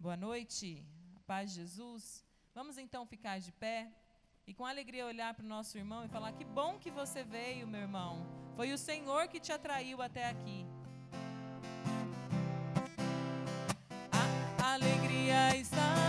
Boa noite, paz de Jesus. Vamos então ficar de pé e com alegria olhar para o nosso irmão e falar: Que bom que você veio, meu irmão. Foi o Senhor que te atraiu até aqui. A alegria está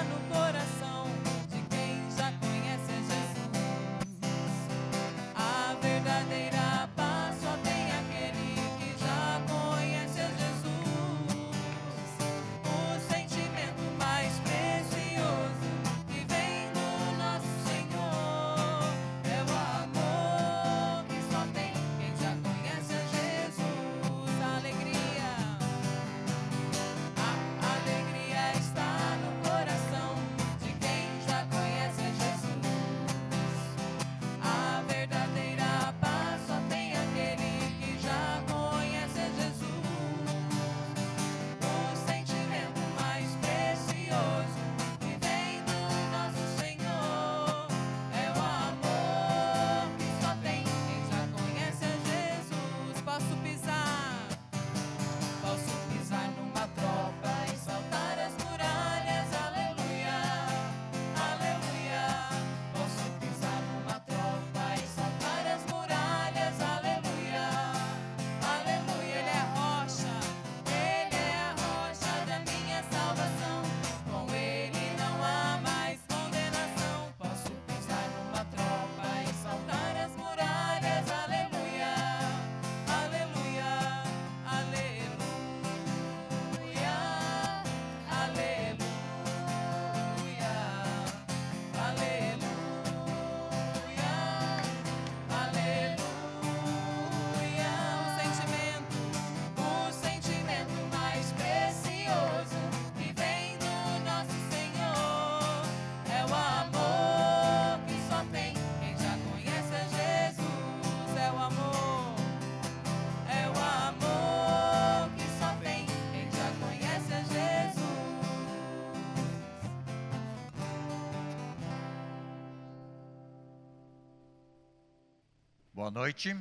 Boa noite.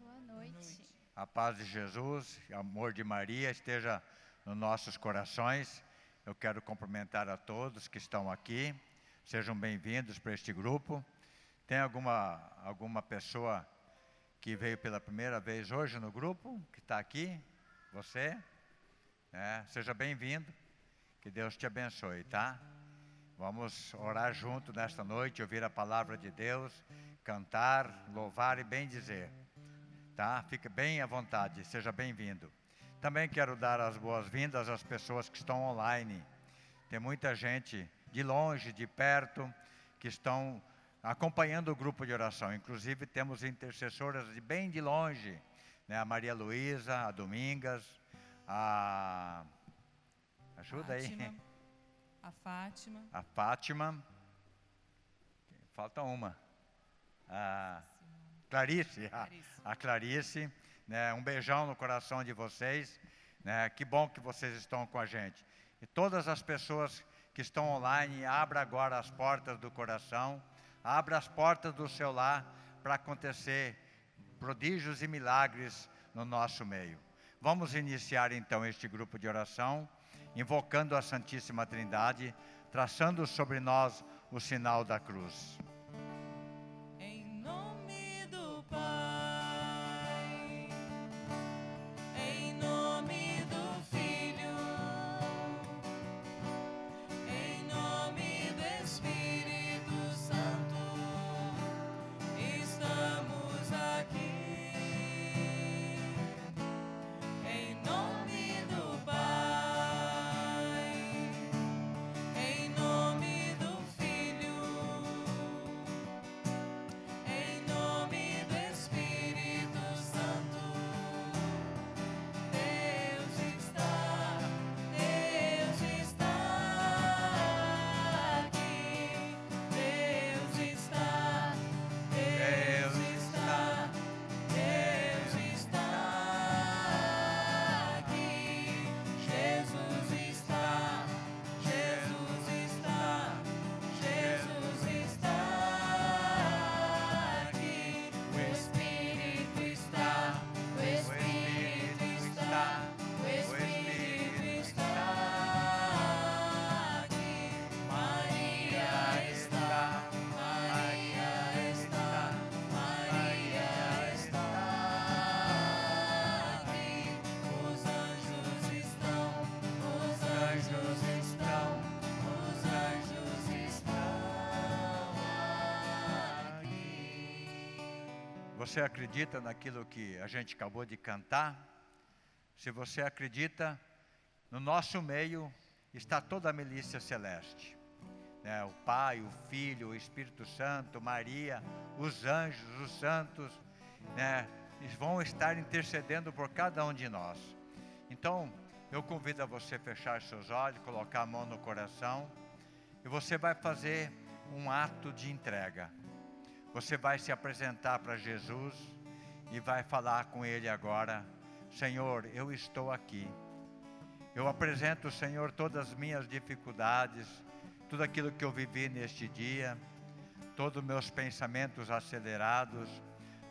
Boa noite. A paz de Jesus, o amor de Maria esteja nos nossos corações. Eu quero cumprimentar a todos que estão aqui. Sejam bem-vindos para este grupo. Tem alguma, alguma pessoa que veio pela primeira vez hoje no grupo, que está aqui? Você? É, seja bem-vindo. Que Deus te abençoe, tá? Vamos orar junto nesta noite, ouvir a palavra de Deus, cantar, louvar e bem dizer. Tá? Fique bem à vontade, seja bem-vindo. Também quero dar as boas-vindas às pessoas que estão online. Tem muita gente de longe, de perto, que estão acompanhando o grupo de oração. Inclusive temos intercessoras de bem de longe, né? A Maria Luísa, a Domingas, a ajuda Fátima, aí. A Fátima. A Fátima. Falta uma. A Clarice. A, Clarice. a Clarice. Né, um beijão no coração de vocês. Né, que bom que vocês estão com a gente. E todas as pessoas que estão online, abra agora as portas do coração, abra as portas do seu lar para acontecer prodígios e milagres no nosso meio. Vamos iniciar então este grupo de oração, invocando a Santíssima Trindade, traçando sobre nós o sinal da cruz. Você acredita naquilo que a gente acabou de cantar, se você acredita, no nosso meio está toda a milícia celeste. Né? O Pai, o Filho, o Espírito Santo, Maria, os anjos, os santos, né? Eles vão estar intercedendo por cada um de nós. Então, eu convido a você fechar seus olhos, colocar a mão no coração e você vai fazer um ato de entrega. Você vai se apresentar para Jesus e vai falar com Ele agora: Senhor, eu estou aqui. Eu apresento, Senhor, todas as minhas dificuldades, tudo aquilo que eu vivi neste dia, todos os meus pensamentos acelerados,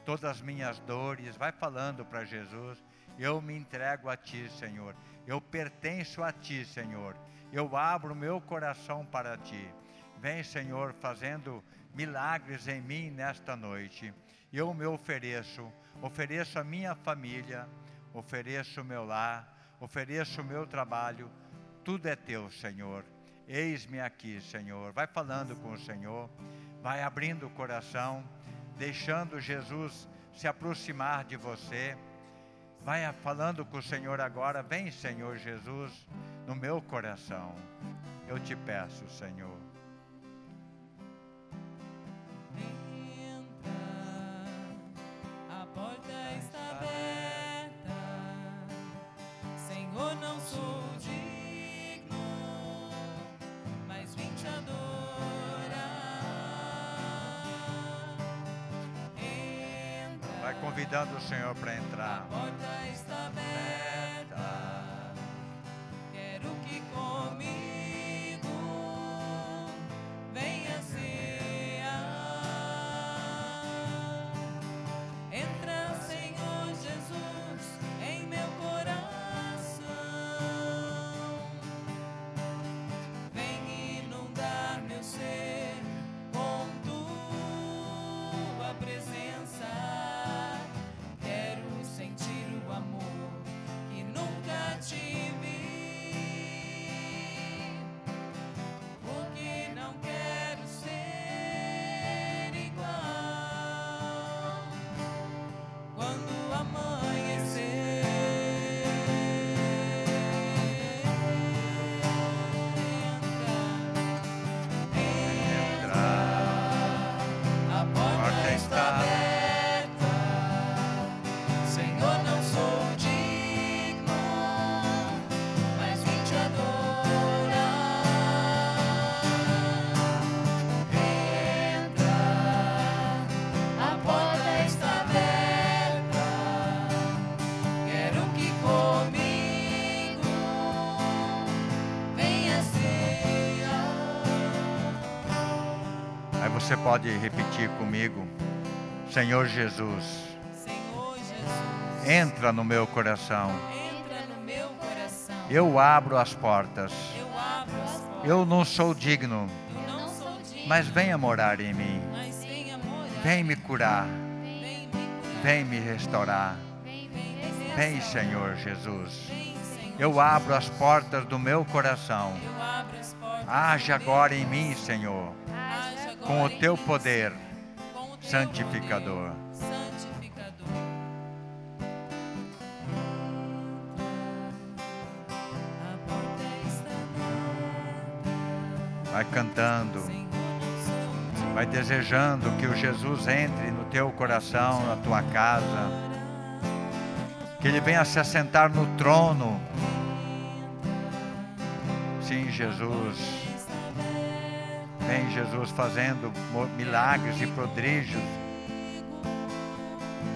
todas as minhas dores. Vai falando para Jesus: Eu me entrego a Ti, Senhor. Eu pertenço a Ti, Senhor. Eu abro meu coração para Ti. Vem, Senhor, fazendo milagres em mim nesta noite. Eu me ofereço, ofereço a minha família, ofereço o meu lar, ofereço o meu trabalho. Tudo é teu, Senhor. Eis-me aqui, Senhor. Vai falando com o Senhor, vai abrindo o coração, deixando Jesus se aproximar de você. Vai falando com o Senhor agora. Vem, Senhor Jesus, no meu coração. Eu te peço, Senhor. Convidando o Senhor para a entrar. porta está aberta. Quero que comigo você pode repetir comigo: Senhor Jesus, Senhor Jesus, entra no meu coração. no meu coração. Eu abro as portas. Eu abro as portas. Eu não sou digno, não sou digno, mas venha morar em mim. morar. Vem me curar. Vem. Vem me restaurar. Vem. Senhor Jesus. Senhor Eu abro as portas do meu coração. Meu agora em mim, Senhor, com o teu poder santificador. Vai cantando, vai desejando que o Jesus entre no teu coração, na tua casa, que ele venha se assentar no trono. Sim, Jesus. Vem, Jesus, fazendo milagres e prodígios.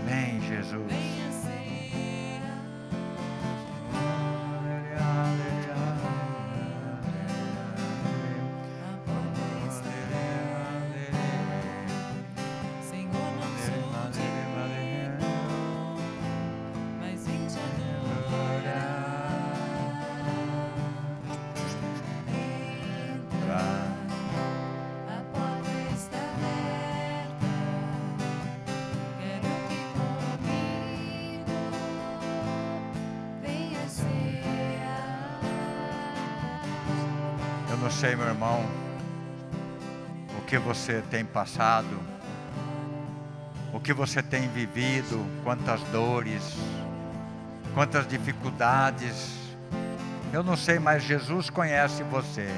Vem, Jesus. Você tem passado, o que você tem vivido, quantas dores, quantas dificuldades. Eu não sei, mas Jesus conhece você.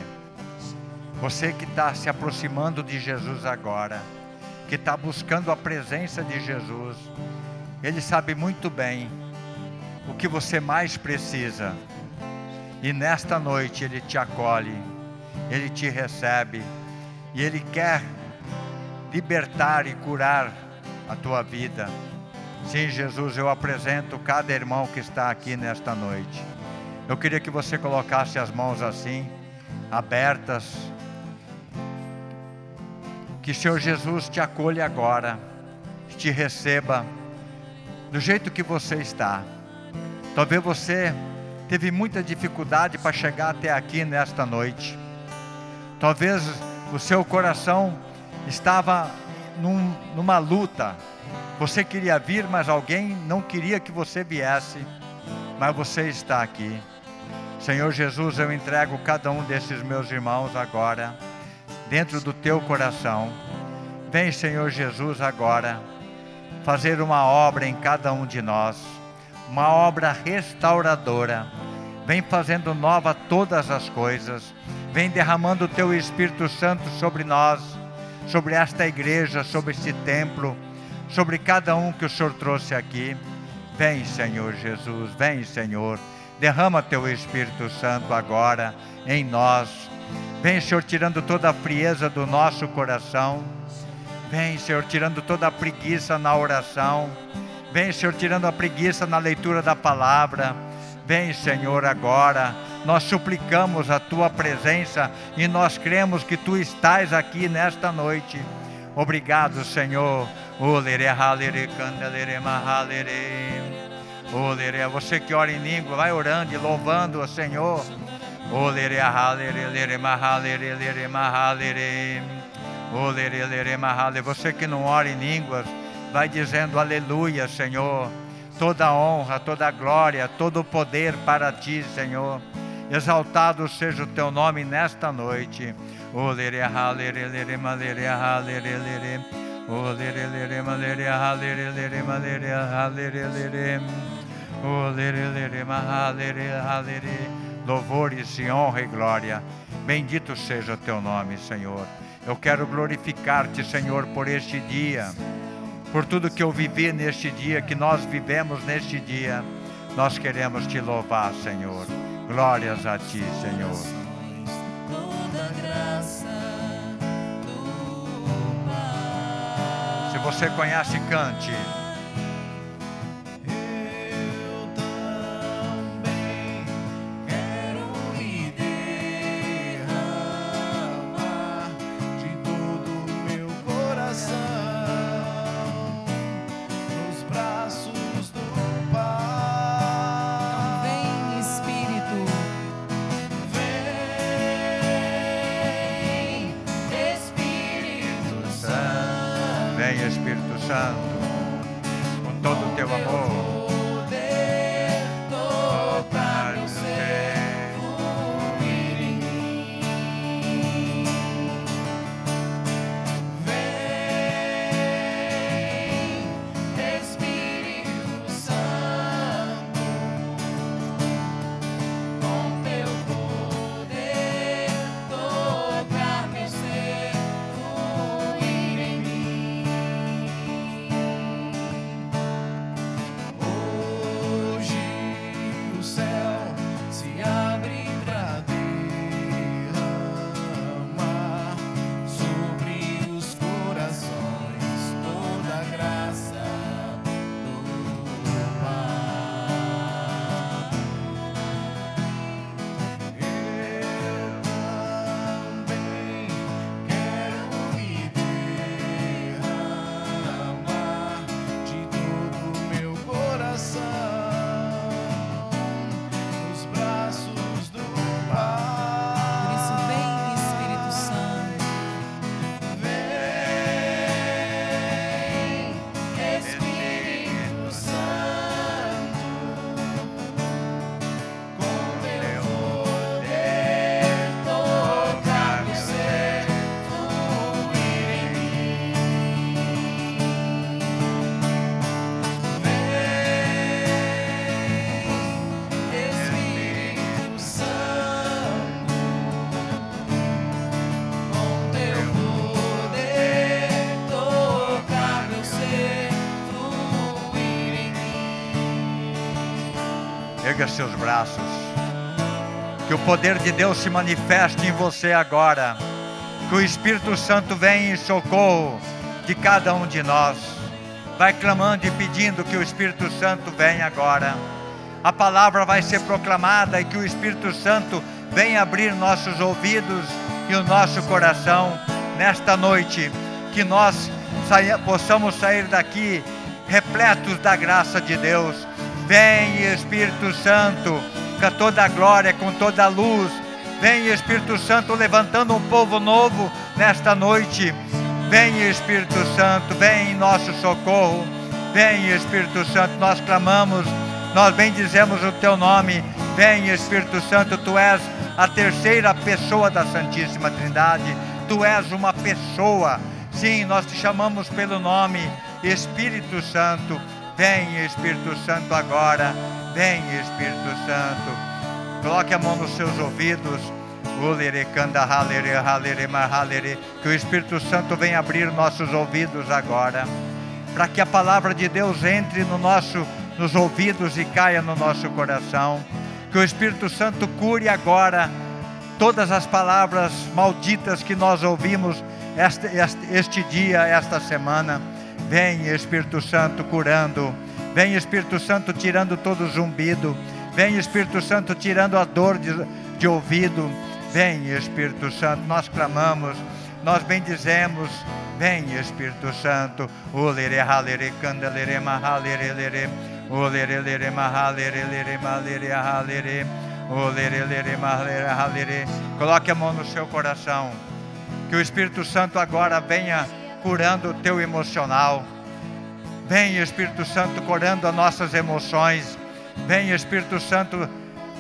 Você que está se aproximando de Jesus agora, que está buscando a presença de Jesus, Ele sabe muito bem o que você mais precisa. E nesta noite Ele te acolhe, Ele te recebe, e Ele quer libertar e curar a tua vida. Sim, Jesus, eu apresento cada irmão que está aqui nesta noite. Eu queria que você colocasse as mãos assim, abertas. Que Senhor Jesus te acolha agora, te receba do jeito que você está. Talvez você teve muita dificuldade para chegar até aqui nesta noite. Talvez o seu coração estava num, numa luta. Você queria vir, mas alguém não queria que você viesse. Mas você está aqui. Senhor Jesus, eu entrego cada um desses meus irmãos agora, dentro do teu coração. Vem, Senhor Jesus, agora, fazer uma obra em cada um de nós, uma obra restauradora. Vem fazendo nova todas as coisas. Vem derramando o teu Espírito Santo sobre nós sobre esta igreja, sobre este templo, sobre cada um que o Senhor trouxe aqui. Vem, Senhor Jesus, vem, Senhor. Derrama teu Espírito Santo agora em nós. Vem, Senhor, tirando toda a frieza do nosso coração. Vem, Senhor, tirando toda a preguiça na oração. Vem, Senhor, tirando a preguiça na leitura da palavra. Vem, Senhor, agora nós suplicamos a tua presença e nós cremos que tu estás aqui nesta noite. Obrigado, Senhor. Você que ora em língua, vai orando e louvando o Senhor. Você que não ora em línguas, vai dizendo aleluia, Senhor. Toda honra, toda glória, todo poder para ti, Senhor. Exaltado seja o teu nome nesta noite. Louvores e honra e glória. Bendito seja o teu nome, Senhor. Eu quero glorificar-te, Senhor, por este dia, por tudo que eu vivi neste dia, que nós vivemos neste dia. Nós queremos te louvar, Senhor. Glórias a ti, Senhor. Se você conhece, cante. Seus braços. Que o poder de Deus se manifeste em você agora. Que o Espírito Santo venha em socorro de cada um de nós. Vai clamando e pedindo que o Espírito Santo venha agora. A palavra vai ser proclamada e que o Espírito Santo venha abrir nossos ouvidos e o nosso coração nesta noite. Que nós saia, possamos sair daqui repletos da graça de Deus. Vem Espírito Santo, com toda a glória, com toda a luz. Vem Espírito Santo levantando um povo novo nesta noite. Vem Espírito Santo, vem em nosso socorro. Vem Espírito Santo, nós clamamos, nós bendizemos o teu nome. Vem Espírito Santo, tu és a terceira pessoa da Santíssima Trindade. Tu és uma pessoa. Sim, nós te chamamos pelo nome Espírito Santo. Vem Espírito Santo agora. Vem Espírito Santo. Coloque a mão nos seus ouvidos. Que o Espírito Santo venha abrir nossos ouvidos agora, para que a palavra de Deus entre no nosso, nos ouvidos e caia no nosso coração. Que o Espírito Santo cure agora todas as palavras malditas que nós ouvimos este, este, este dia, esta semana. Vem Espírito Santo curando. Vem Espírito Santo tirando todo o zumbido. Vem Espírito Santo tirando a dor de, de ouvido. Vem Espírito Santo, nós clamamos, nós bendizemos. Vem Espírito Santo. Coloque a mão no seu coração. Que o Espírito Santo agora venha curando o teu emocional. Vem Espírito Santo curando as nossas emoções. Vem Espírito Santo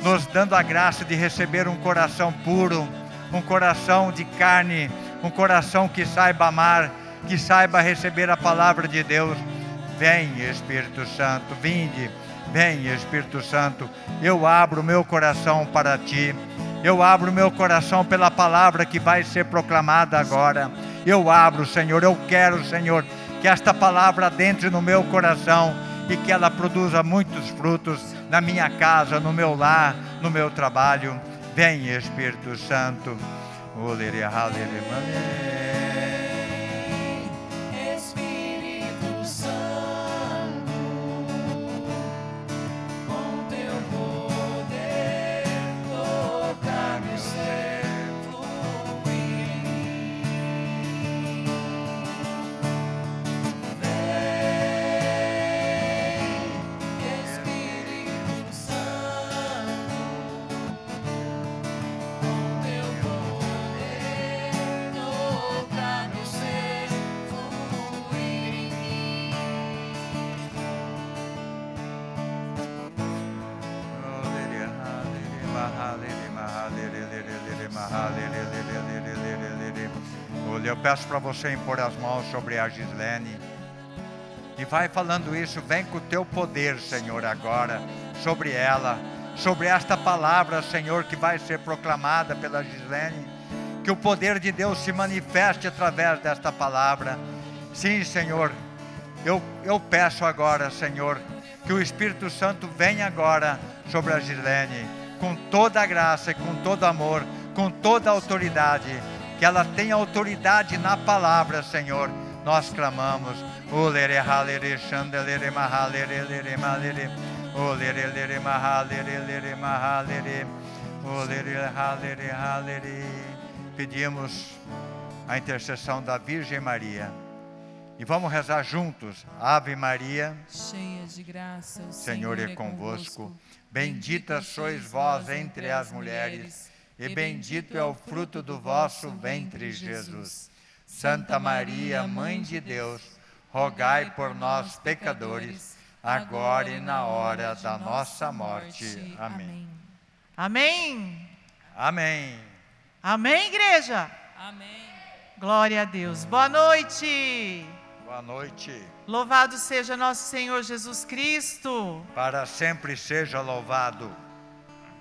nos dando a graça de receber um coração puro, um coração de carne, um coração que saiba amar, que saiba receber a palavra de Deus. Vem, Espírito Santo, vinde, vem, Espírito Santo. Eu abro meu coração para ti. Eu abro meu coração pela palavra que vai ser proclamada agora. Eu abro, Senhor, eu quero, Senhor, que esta palavra entre no meu coração e que ela produza muitos frutos na minha casa, no meu lar, no meu trabalho. Vem, Espírito Santo. Espírito Santo, peço para você impor as mãos sobre a Gislene. E vai falando isso, vem com o teu poder, Senhor, agora, sobre ela, sobre esta palavra, Senhor, que vai ser proclamada pela Gislene. Que o poder de Deus se manifeste através desta palavra. Sim, Senhor, eu, eu peço agora, Senhor, que o Espírito Santo venha agora sobre a Gislene, com toda a graça e com todo amor, com toda a autoridade, que ela tenha autoridade na palavra, Senhor. Nós clamamos. Olere halere chandelere mahalere lere malere. Olere lere mahalere lere mahalere. Olere halere halere. Pedimos a intercessão da Virgem Maria. E vamos rezar juntos. Ave Maria, Cheia de graça, o Senhor é convosco. Bendita sois vós entre as mulheres, e bendito é o fruto do vosso ventre, Jesus. Santa Maria, Mãe de Deus, rogai por nós, pecadores, agora e na hora da nossa morte. Amém. Amém. Amém. Amém, igreja. Amém. Glória a Deus. Boa noite. Boa noite. Louvado seja nosso Senhor Jesus Cristo. Para sempre seja louvado.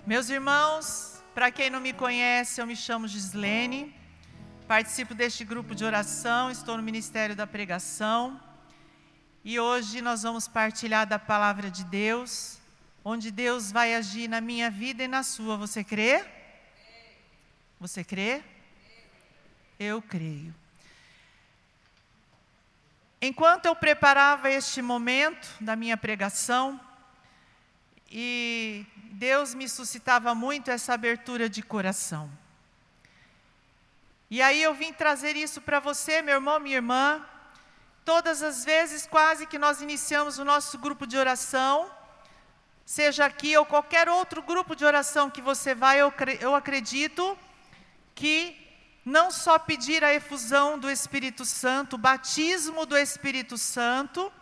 Meus irmãos, para quem não me conhece, eu me chamo Gislene. Participo deste grupo de oração, estou no Ministério da Pregação. E hoje nós vamos partilhar da palavra de Deus. onde Deus vai agir na minha vida e na sua. Você crê? Você crê? Eu creio. Enquanto eu preparava este momento da minha pregação, e Deus me suscitava muito essa abertura de coração. E aí eu vim trazer isso para você, meu irmão, minha irmã. Todas as vezes, quase que nós iniciamos o nosso grupo de oração, seja aqui ou qualquer outro grupo de oração que você vai, eu, eu acredito que não só pedir a efusão do Espírito Santo, o batismo do Espírito Santo,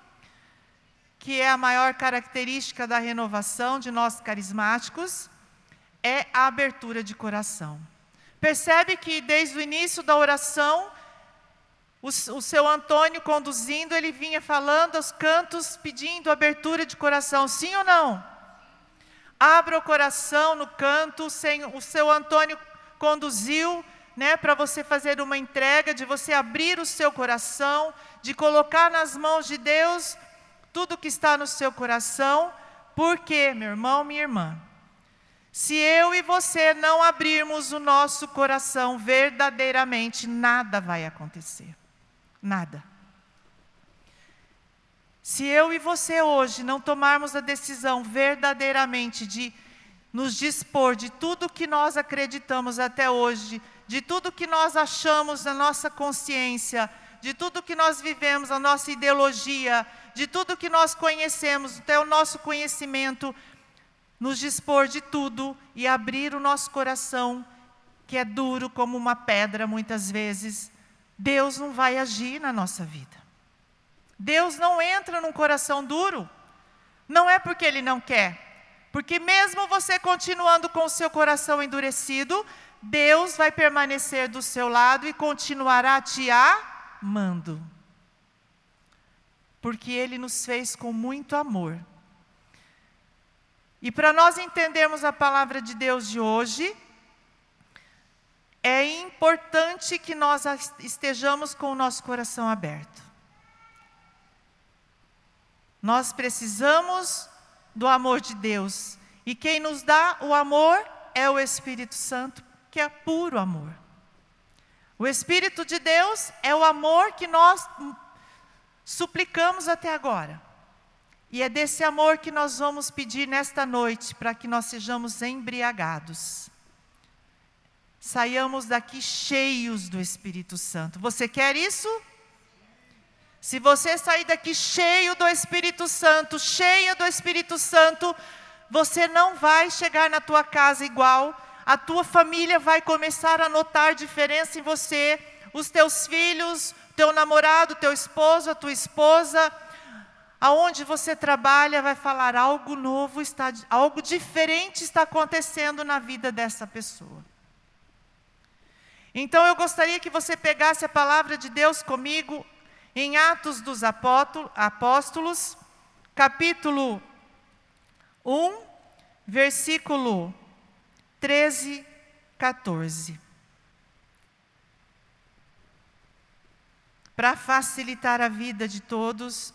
que é a maior característica da renovação de nós carismáticos, é a abertura de coração. Percebe que desde o início da oração, o, o seu Antônio conduzindo, ele vinha falando aos cantos, pedindo abertura de coração, sim ou não? Abra o coração no canto, sem, o seu Antônio conduziu né, para você fazer uma entrega, de você abrir o seu coração, de colocar nas mãos de Deus tudo que está no seu coração, porque, meu irmão, minha irmã, se eu e você não abrirmos o nosso coração verdadeiramente, nada vai acontecer. Nada. Se eu e você hoje não tomarmos a decisão verdadeiramente de nos dispor de tudo que nós acreditamos até hoje, de tudo que nós achamos na nossa consciência, de tudo que nós vivemos, a nossa ideologia, de tudo que nós conhecemos, até o nosso conhecimento, nos dispor de tudo e abrir o nosso coração, que é duro como uma pedra muitas vezes, Deus não vai agir na nossa vida. Deus não entra num coração duro. Não é porque Ele não quer, porque mesmo você continuando com o seu coração endurecido, Deus vai permanecer do seu lado e continuará te amando. Porque Ele nos fez com muito amor. E para nós entendermos a palavra de Deus de hoje, é importante que nós estejamos com o nosso coração aberto. Nós precisamos do amor de Deus. E quem nos dá o amor é o Espírito Santo, que é puro amor. O Espírito de Deus é o amor que nós suplicamos até agora. E é desse amor que nós vamos pedir nesta noite, para que nós sejamos embriagados. Saiamos daqui cheios do Espírito Santo. Você quer isso? Se você sair daqui cheio do Espírito Santo, cheia do Espírito Santo, você não vai chegar na tua casa igual, a tua família vai começar a notar diferença em você, os teus filhos, teu namorado, teu esposo, a tua esposa, aonde você trabalha vai falar algo novo está algo diferente está acontecendo na vida dessa pessoa. Então eu gostaria que você pegasse a palavra de Deus comigo em Atos dos Apóstolos, capítulo 1, versículo 13, 14. Para facilitar a vida de todos,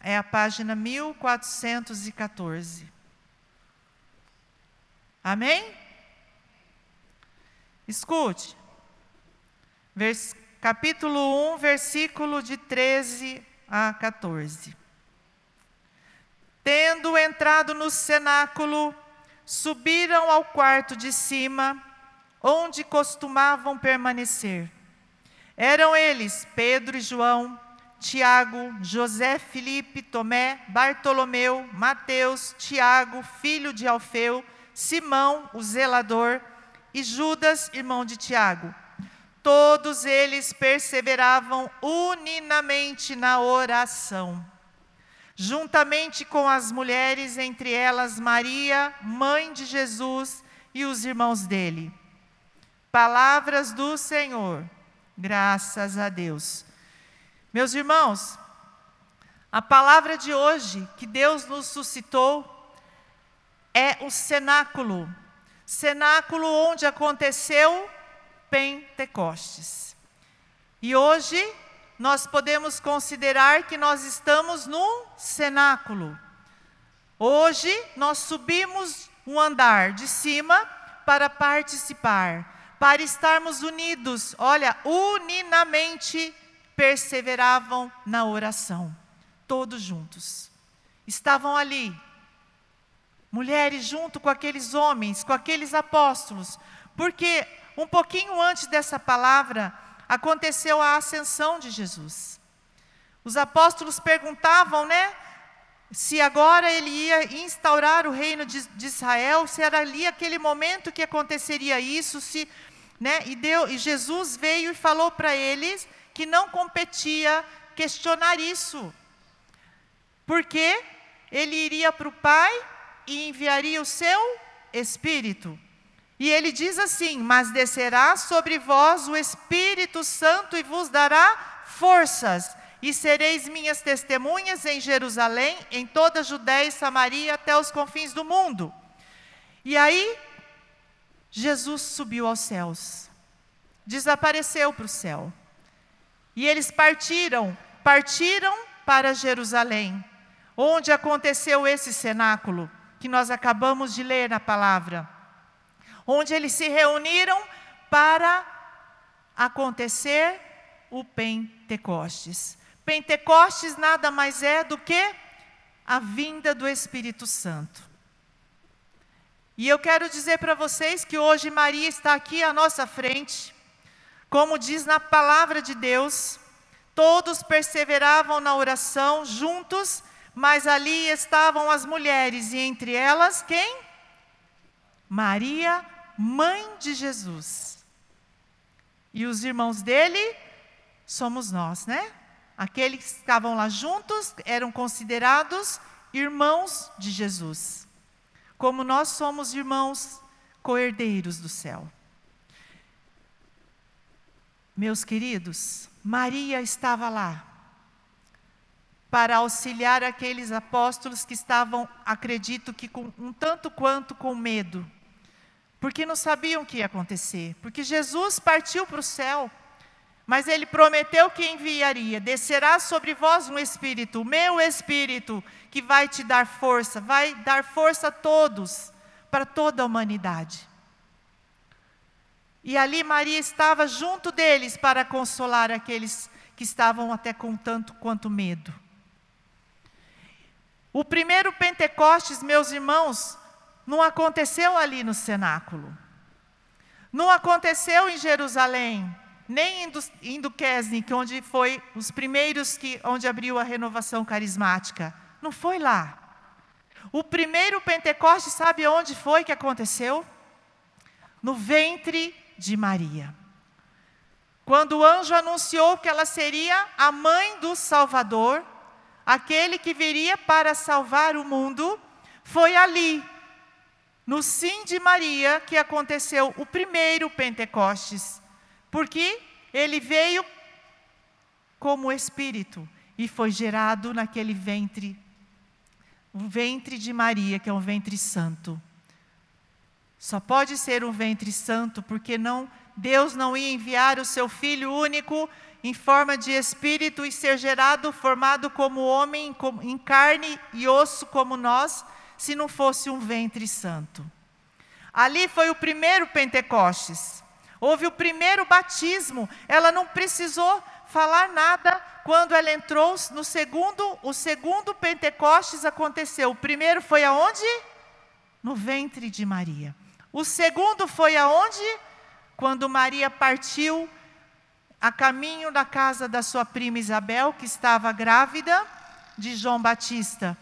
é a página 1414. Amém? Escute. Vers, capítulo 1, versículo de 13 a 14. Tendo entrado no cenáculo, subiram ao quarto de cima, onde costumavam permanecer. Eram eles Pedro e João, Tiago, José, Felipe, Tomé, Bartolomeu, Mateus, Tiago, filho de Alfeu, Simão, o zelador, e Judas, irmão de Tiago. Todos eles perseveravam uninamente na oração, juntamente com as mulheres, entre elas Maria, mãe de Jesus, e os irmãos dele. Palavras do Senhor, graças a Deus. Meus irmãos, a palavra de hoje que Deus nos suscitou é o cenáculo cenáculo onde aconteceu Pentecostes. E hoje nós podemos considerar que nós estamos num cenáculo, Hoje nós subimos um andar de cima para participar, para estarmos unidos, olha, uninamente perseveravam na oração, todos juntos. Estavam ali, mulheres junto com aqueles homens, com aqueles apóstolos, porque um pouquinho antes dessa palavra aconteceu a ascensão de Jesus. Os apóstolos perguntavam, né? Se agora ele ia instaurar o reino de, de Israel, se era ali aquele momento que aconteceria isso, se, né? E, e Jesus veio e falou para eles que não competia questionar isso, porque ele iria para o Pai e enviaria o seu Espírito. E ele diz assim: Mas descerá sobre vós o Espírito Santo e vos dará forças, e sereis minhas testemunhas em Jerusalém, em toda a Judéia e Samaria, até os confins do mundo. E aí, Jesus subiu aos céus, desapareceu para o céu. E eles partiram, partiram para Jerusalém, onde aconteceu esse cenáculo que nós acabamos de ler na palavra onde eles se reuniram para acontecer o Pentecostes. Pentecostes nada mais é do que a vinda do Espírito Santo. E eu quero dizer para vocês que hoje Maria está aqui à nossa frente, como diz na palavra de Deus, todos perseveravam na oração juntos, mas ali estavam as mulheres, e entre elas quem? Maria, mãe de Jesus. E os irmãos dele somos nós, né? Aqueles que estavam lá juntos eram considerados irmãos de Jesus. Como nós somos irmãos coerdeiros do céu. Meus queridos, Maria estava lá para auxiliar aqueles apóstolos que estavam, acredito que com um tanto quanto com medo porque não sabiam o que ia acontecer, porque Jesus partiu para o céu, mas ele prometeu que enviaria: descerá sobre vós um espírito, o meu espírito, que vai te dar força, vai dar força a todos, para toda a humanidade. E ali Maria estava junto deles para consolar aqueles que estavam até com tanto quanto medo. O primeiro Pentecostes, meus irmãos, não aconteceu ali no cenáculo. Não aconteceu em Jerusalém, nem em Duquesne, onde foi os primeiros que onde abriu a renovação carismática. Não foi lá. O primeiro Pentecoste, sabe onde foi que aconteceu? No ventre de Maria. Quando o anjo anunciou que ela seria a mãe do Salvador, aquele que viria para salvar o mundo, foi ali no sim de Maria que aconteceu o primeiro Pentecostes, porque ele veio como espírito e foi gerado naquele ventre, o ventre de Maria, que é um ventre santo. Só pode ser um ventre santo porque não Deus não ia enviar o seu filho único em forma de espírito e ser gerado, formado como homem, em carne e osso como nós, se não fosse um ventre santo. Ali foi o primeiro Pentecostes. Houve o primeiro batismo. Ela não precisou falar nada quando ela entrou no segundo, o segundo Pentecostes aconteceu. O primeiro foi aonde? No ventre de Maria. O segundo foi aonde? Quando Maria partiu a caminho da casa da sua prima Isabel, que estava grávida de João Batista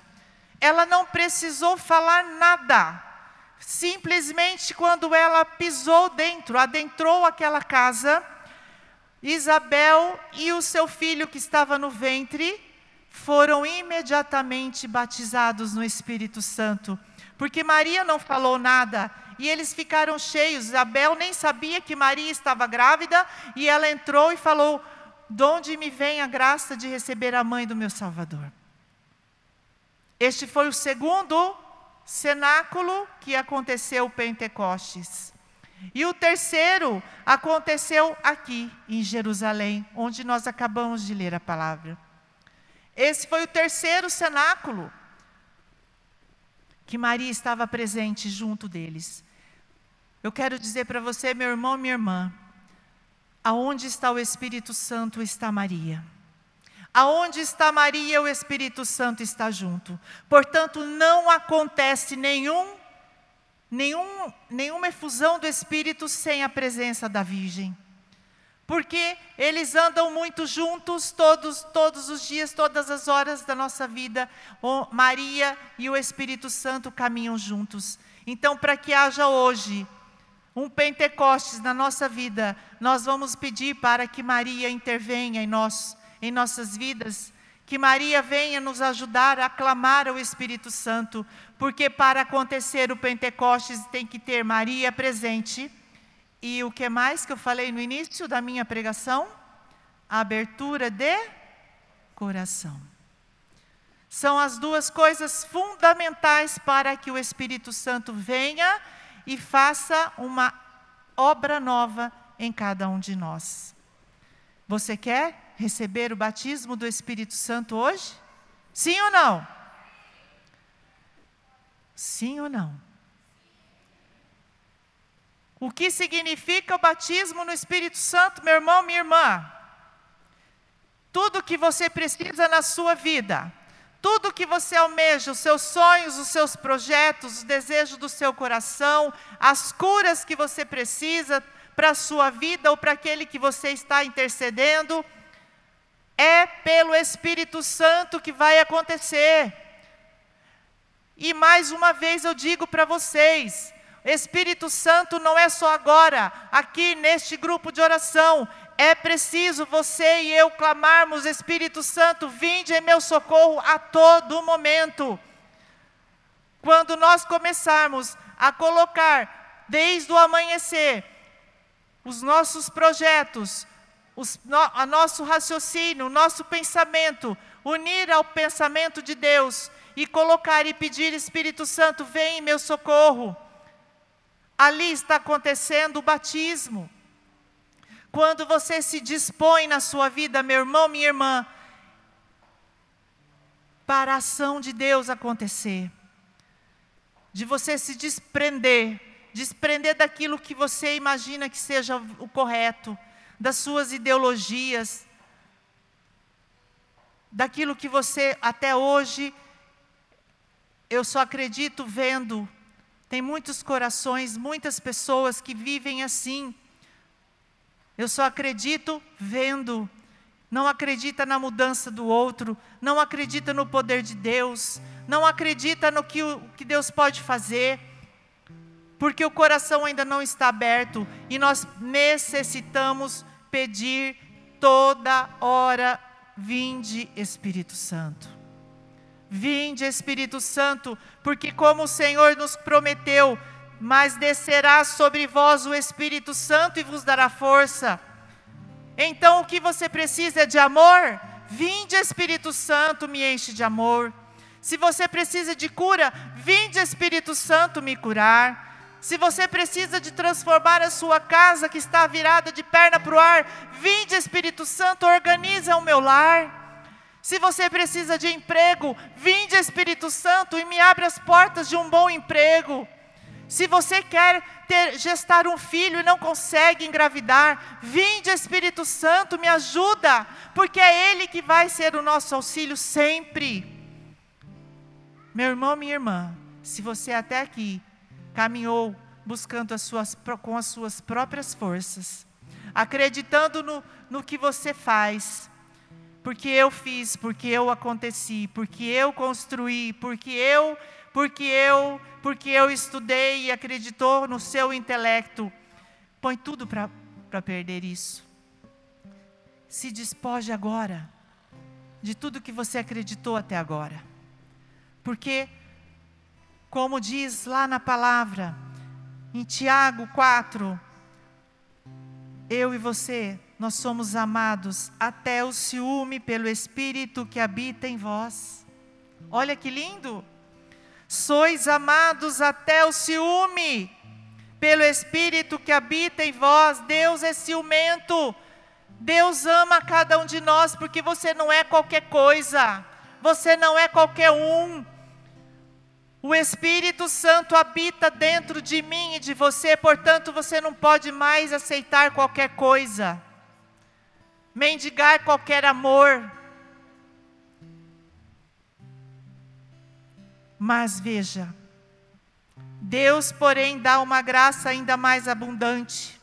ela não precisou falar nada. Simplesmente quando ela pisou dentro, adentrou aquela casa, Isabel e o seu filho que estava no ventre foram imediatamente batizados no Espírito Santo, porque Maria não falou nada e eles ficaram cheios. Isabel nem sabia que Maria estava grávida e ela entrou e falou: De onde me vem a graça de receber a mãe do meu Salvador? Este foi o segundo cenáculo que aconteceu Pentecostes. E o terceiro aconteceu aqui, em Jerusalém, onde nós acabamos de ler a palavra. Esse foi o terceiro cenáculo. que Maria estava presente junto deles. Eu quero dizer para você, meu irmão, minha irmã, aonde está o Espírito Santo está Maria. Aonde está Maria, o Espírito Santo está junto. Portanto, não acontece nenhum, nenhum, nenhuma efusão do Espírito sem a presença da Virgem. Porque eles andam muito juntos todos, todos os dias, todas as horas da nossa vida. O Maria e o Espírito Santo caminham juntos. Então, para que haja hoje um Pentecostes na nossa vida, nós vamos pedir para que Maria intervenha em nós em nossas vidas, que Maria venha nos ajudar a clamar ao Espírito Santo, porque para acontecer o Pentecostes tem que ter Maria presente. E o que mais que eu falei no início da minha pregação? A abertura de coração. São as duas coisas fundamentais para que o Espírito Santo venha e faça uma obra nova em cada um de nós. Você quer? Receber o batismo do Espírito Santo hoje? Sim ou não? Sim ou não? O que significa o batismo no Espírito Santo, meu irmão, minha irmã? Tudo que você precisa na sua vida, tudo que você almeja, os seus sonhos, os seus projetos, os desejos do seu coração, as curas que você precisa para a sua vida ou para aquele que você está intercedendo, é pelo Espírito Santo que vai acontecer. E mais uma vez eu digo para vocês: Espírito Santo não é só agora, aqui neste grupo de oração. É preciso você e eu clamarmos: Espírito Santo, vinde em meu socorro a todo momento. Quando nós começarmos a colocar, desde o amanhecer, os nossos projetos, os, no, a nosso raciocínio, o nosso pensamento, unir ao pensamento de Deus e colocar e pedir, Espírito Santo, vem em meu socorro. Ali está acontecendo o batismo. Quando você se dispõe na sua vida, meu irmão, minha irmã, para a ação de Deus acontecer, de você se desprender, desprender daquilo que você imagina que seja o correto, das suas ideologias, daquilo que você até hoje, eu só acredito vendo. Tem muitos corações, muitas pessoas que vivem assim. Eu só acredito vendo. Não acredita na mudança do outro, não acredita no poder de Deus, não acredita no que, o, que Deus pode fazer porque o coração ainda não está aberto e nós necessitamos pedir toda hora: vinde Espírito Santo. Vinde Espírito Santo, porque como o Senhor nos prometeu, mas descerá sobre vós o Espírito Santo e vos dará força. Então o que você precisa é de amor? Vinde Espírito Santo, me enche de amor. Se você precisa de cura, vinde Espírito Santo me curar. Se você precisa de transformar a sua casa que está virada de perna para o ar, vinde Espírito Santo, organiza o meu lar. Se você precisa de emprego, vinde Espírito Santo e me abre as portas de um bom emprego. Se você quer ter, gestar um filho e não consegue engravidar, vinde Espírito Santo, me ajuda, porque é Ele que vai ser o nosso auxílio sempre. Meu irmão, minha irmã, se você até aqui caminhou buscando as suas, com as suas próprias forças, acreditando no, no que você faz, porque eu fiz, porque eu aconteci, porque eu construí, porque eu, porque eu, porque eu estudei e acreditou no seu intelecto. Põe tudo para perder isso. Se despoje agora de tudo que você acreditou até agora. Porque como diz lá na palavra, em Tiago 4, eu e você, nós somos amados até o ciúme pelo Espírito que habita em vós. Olha que lindo! Sois amados até o ciúme pelo Espírito que habita em vós. Deus é ciumento. Deus ama cada um de nós porque você não é qualquer coisa. Você não é qualquer um. O Espírito Santo habita dentro de mim e de você, portanto, você não pode mais aceitar qualquer coisa, mendigar qualquer amor. Mas veja, Deus, porém, dá uma graça ainda mais abundante.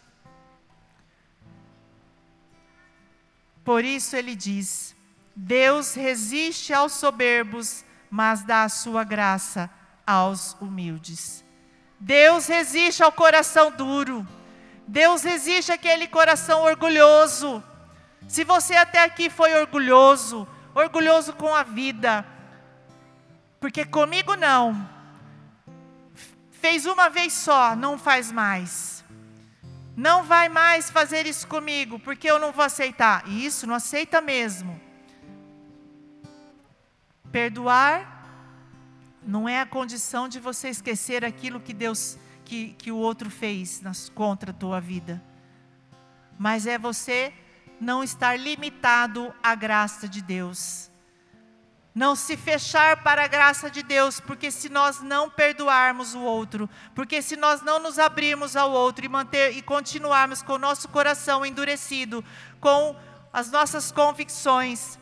Por isso ele diz: Deus resiste aos soberbos, mas dá a sua graça aos humildes. Deus resiste ao coração duro. Deus resiste àquele coração orgulhoso. Se você até aqui foi orgulhoso, orgulhoso com a vida, porque comigo não. Fez uma vez só, não faz mais. Não vai mais fazer isso comigo, porque eu não vou aceitar. Isso não aceita mesmo. Perdoar não é a condição de você esquecer aquilo que Deus, que, que o outro fez nas, contra a tua vida. Mas é você não estar limitado à graça de Deus. Não se fechar para a graça de Deus, porque se nós não perdoarmos o outro, porque se nós não nos abrirmos ao outro e manter e continuarmos com o nosso coração endurecido, com as nossas convicções,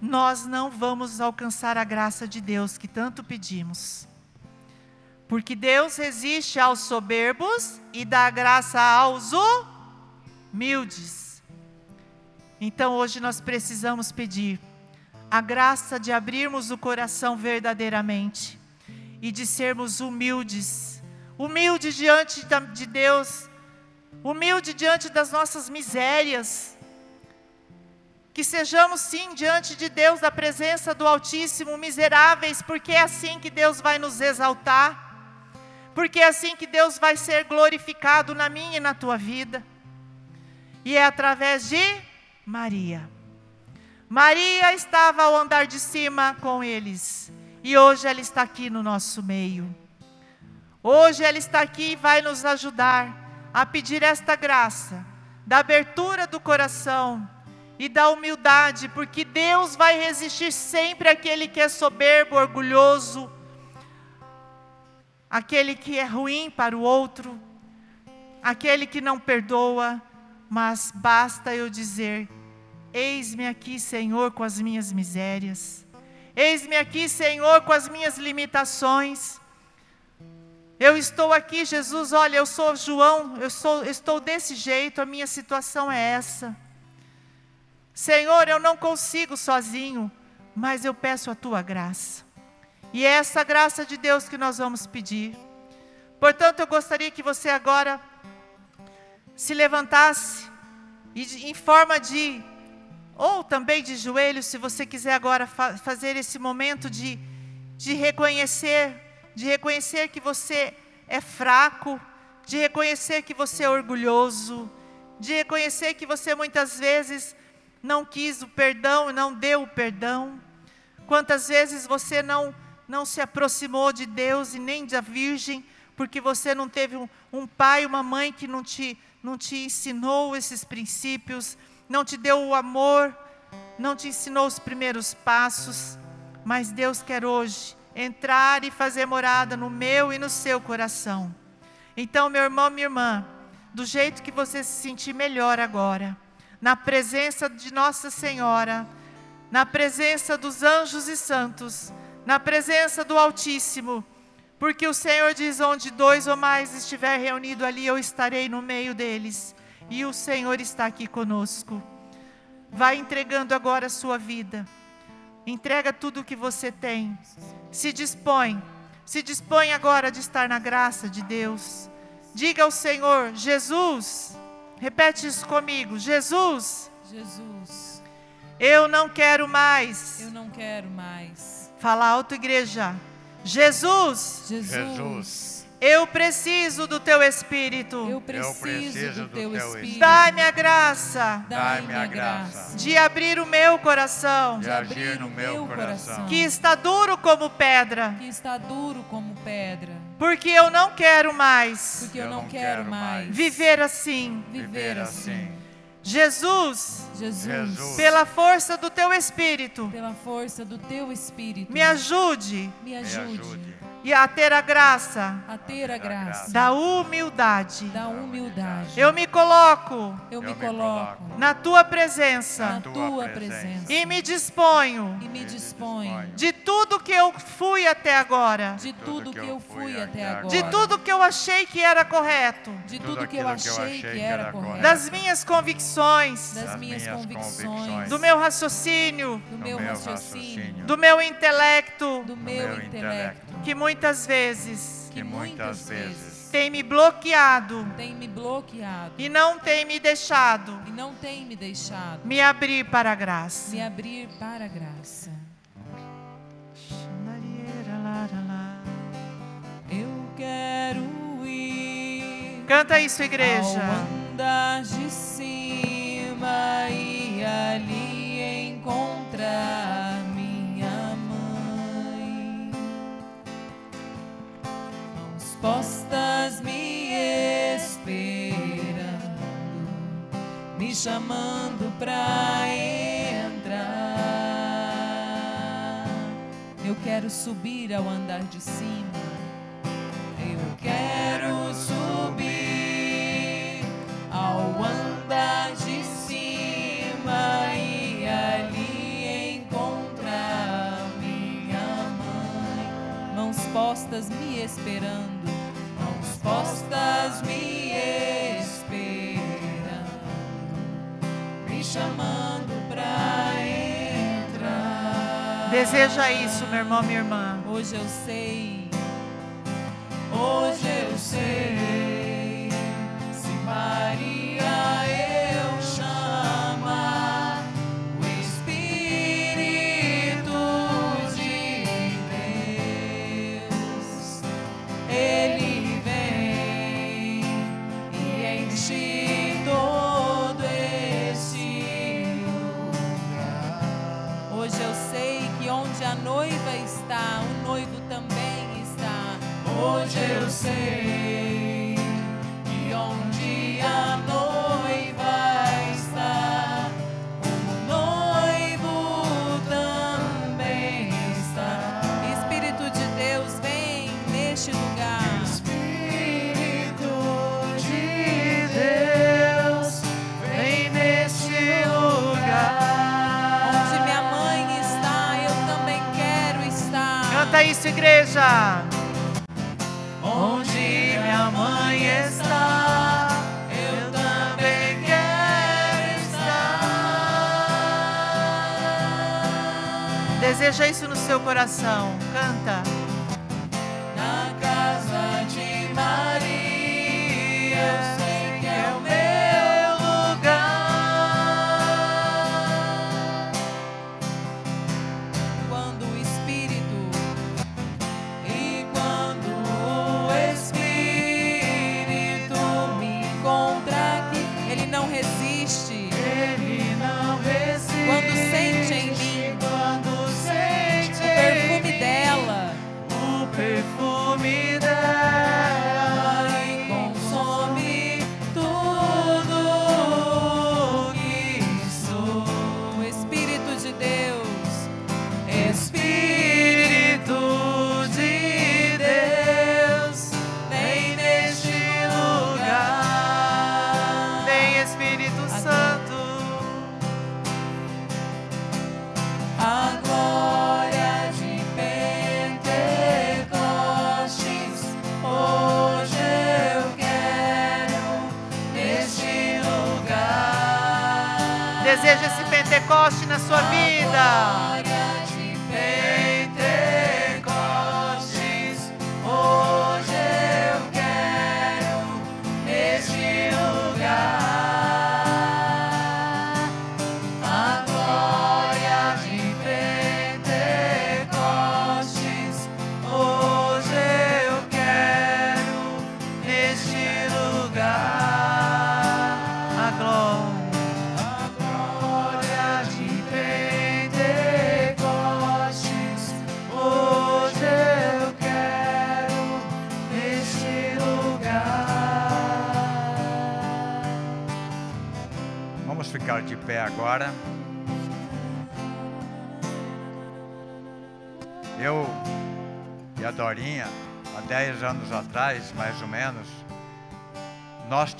nós não vamos alcançar a graça de Deus que tanto pedimos. Porque Deus resiste aos soberbos e dá graça aos humildes. Então hoje nós precisamos pedir a graça de abrirmos o coração verdadeiramente e de sermos humildes, humildes diante de Deus, humilde diante das nossas misérias que sejamos sim diante de Deus, da presença do Altíssimo, miseráveis, porque é assim que Deus vai nos exaltar, porque é assim que Deus vai ser glorificado na minha e na tua vida. E é através de Maria. Maria estava ao andar de cima com eles, e hoje ela está aqui no nosso meio. Hoje ela está aqui e vai nos ajudar a pedir esta graça, da abertura do coração e da humildade, porque Deus vai resistir sempre àquele que é soberbo, orgulhoso, aquele que é ruim para o outro, aquele que não perdoa, mas basta eu dizer: Eis-me aqui, Senhor, com as minhas misérias. Eis-me aqui, Senhor, com as minhas limitações. Eu estou aqui, Jesus, olha, eu sou João, eu sou, estou desse jeito, a minha situação é essa. Senhor, eu não consigo sozinho, mas eu peço a tua graça. E é essa graça de Deus que nós vamos pedir. Portanto, eu gostaria que você agora se levantasse e em forma de ou também de joelhos, se você quiser agora fa fazer esse momento de, de reconhecer, de reconhecer que você é fraco, de reconhecer que você é orgulhoso, de reconhecer que você muitas vezes não quis o perdão e não deu o perdão? Quantas vezes você não, não se aproximou de Deus e nem da Virgem, porque você não teve um, um pai, uma mãe que não te, não te ensinou esses princípios, não te deu o amor, não te ensinou os primeiros passos, mas Deus quer hoje entrar e fazer morada no meu e no seu coração. Então, meu irmão, minha irmã, do jeito que você se sentir melhor agora, na presença de Nossa Senhora, na presença dos anjos e santos, na presença do Altíssimo, porque o Senhor diz: onde dois ou mais estiver reunido ali, eu estarei no meio deles, e o Senhor está aqui conosco. Vai entregando agora a sua vida, entrega tudo o que você tem, se dispõe, se dispõe agora de estar na graça de Deus. Diga ao Senhor: Jesus, Repete isso comigo. Jesus. Jesus. Eu não quero mais. Eu não quero mais. Fala alto, igreja. Jesus. Jesus. Eu preciso do teu espírito. Eu preciso, do, teu, espírito. Dai-me a graça. Dai-me a graça. De abrir o meu coração. De agir no meu coração. Que está duro como pedra. Que está duro como pedra. Porque eu não quero mais. Porque eu, eu não, quero, quero mais. Viver assim. Viver assim. Jesus, Jesus, Jesus. pela força do teu Espírito, pela força do teu Espírito, me ajude me ajude e a ter a graça. A ter a graça. Da humildade. da humildade. Eu me coloco Eu me coloco na tua na presença tua tua presença. e me disponho e me disponho de tudo que eu fui até agora, de tudo que eu fui até agora, de tudo que eu achei que era correto, de tudo que eu achei que era correto, das minhas convicções, das minhas convicções, do meu raciocínio, do meu raciocínio, do meu intelecto, do meu intelecto, que muitas vezes que muitas vezes tem me bloqueado tem me bloqueado e não tem me deixado e não tem me deixado me abrir para a graça. me abrir para a graça. Eu quero ir Canta isso, igreja. ao andar de cima e ali encontrar Mãos postas me esperando, me chamando pra entrar. Eu quero subir ao andar de cima. Eu quero subir ao andar de cima e ali encontrar minha mãe. Mãos postas me esperando, mãos postas me esperando, me chamando pra entrar. Deseja isso, meu irmão, minha irmã. Hoje eu sei, hoje eu sei, se Maria eu noiva está, o noivo também está. Hoje eu sei que onde a noiva isso, igreja. Onde minha mãe está, eu também quero estar. Deseja isso no seu coração. Canta. Na casa de Maria,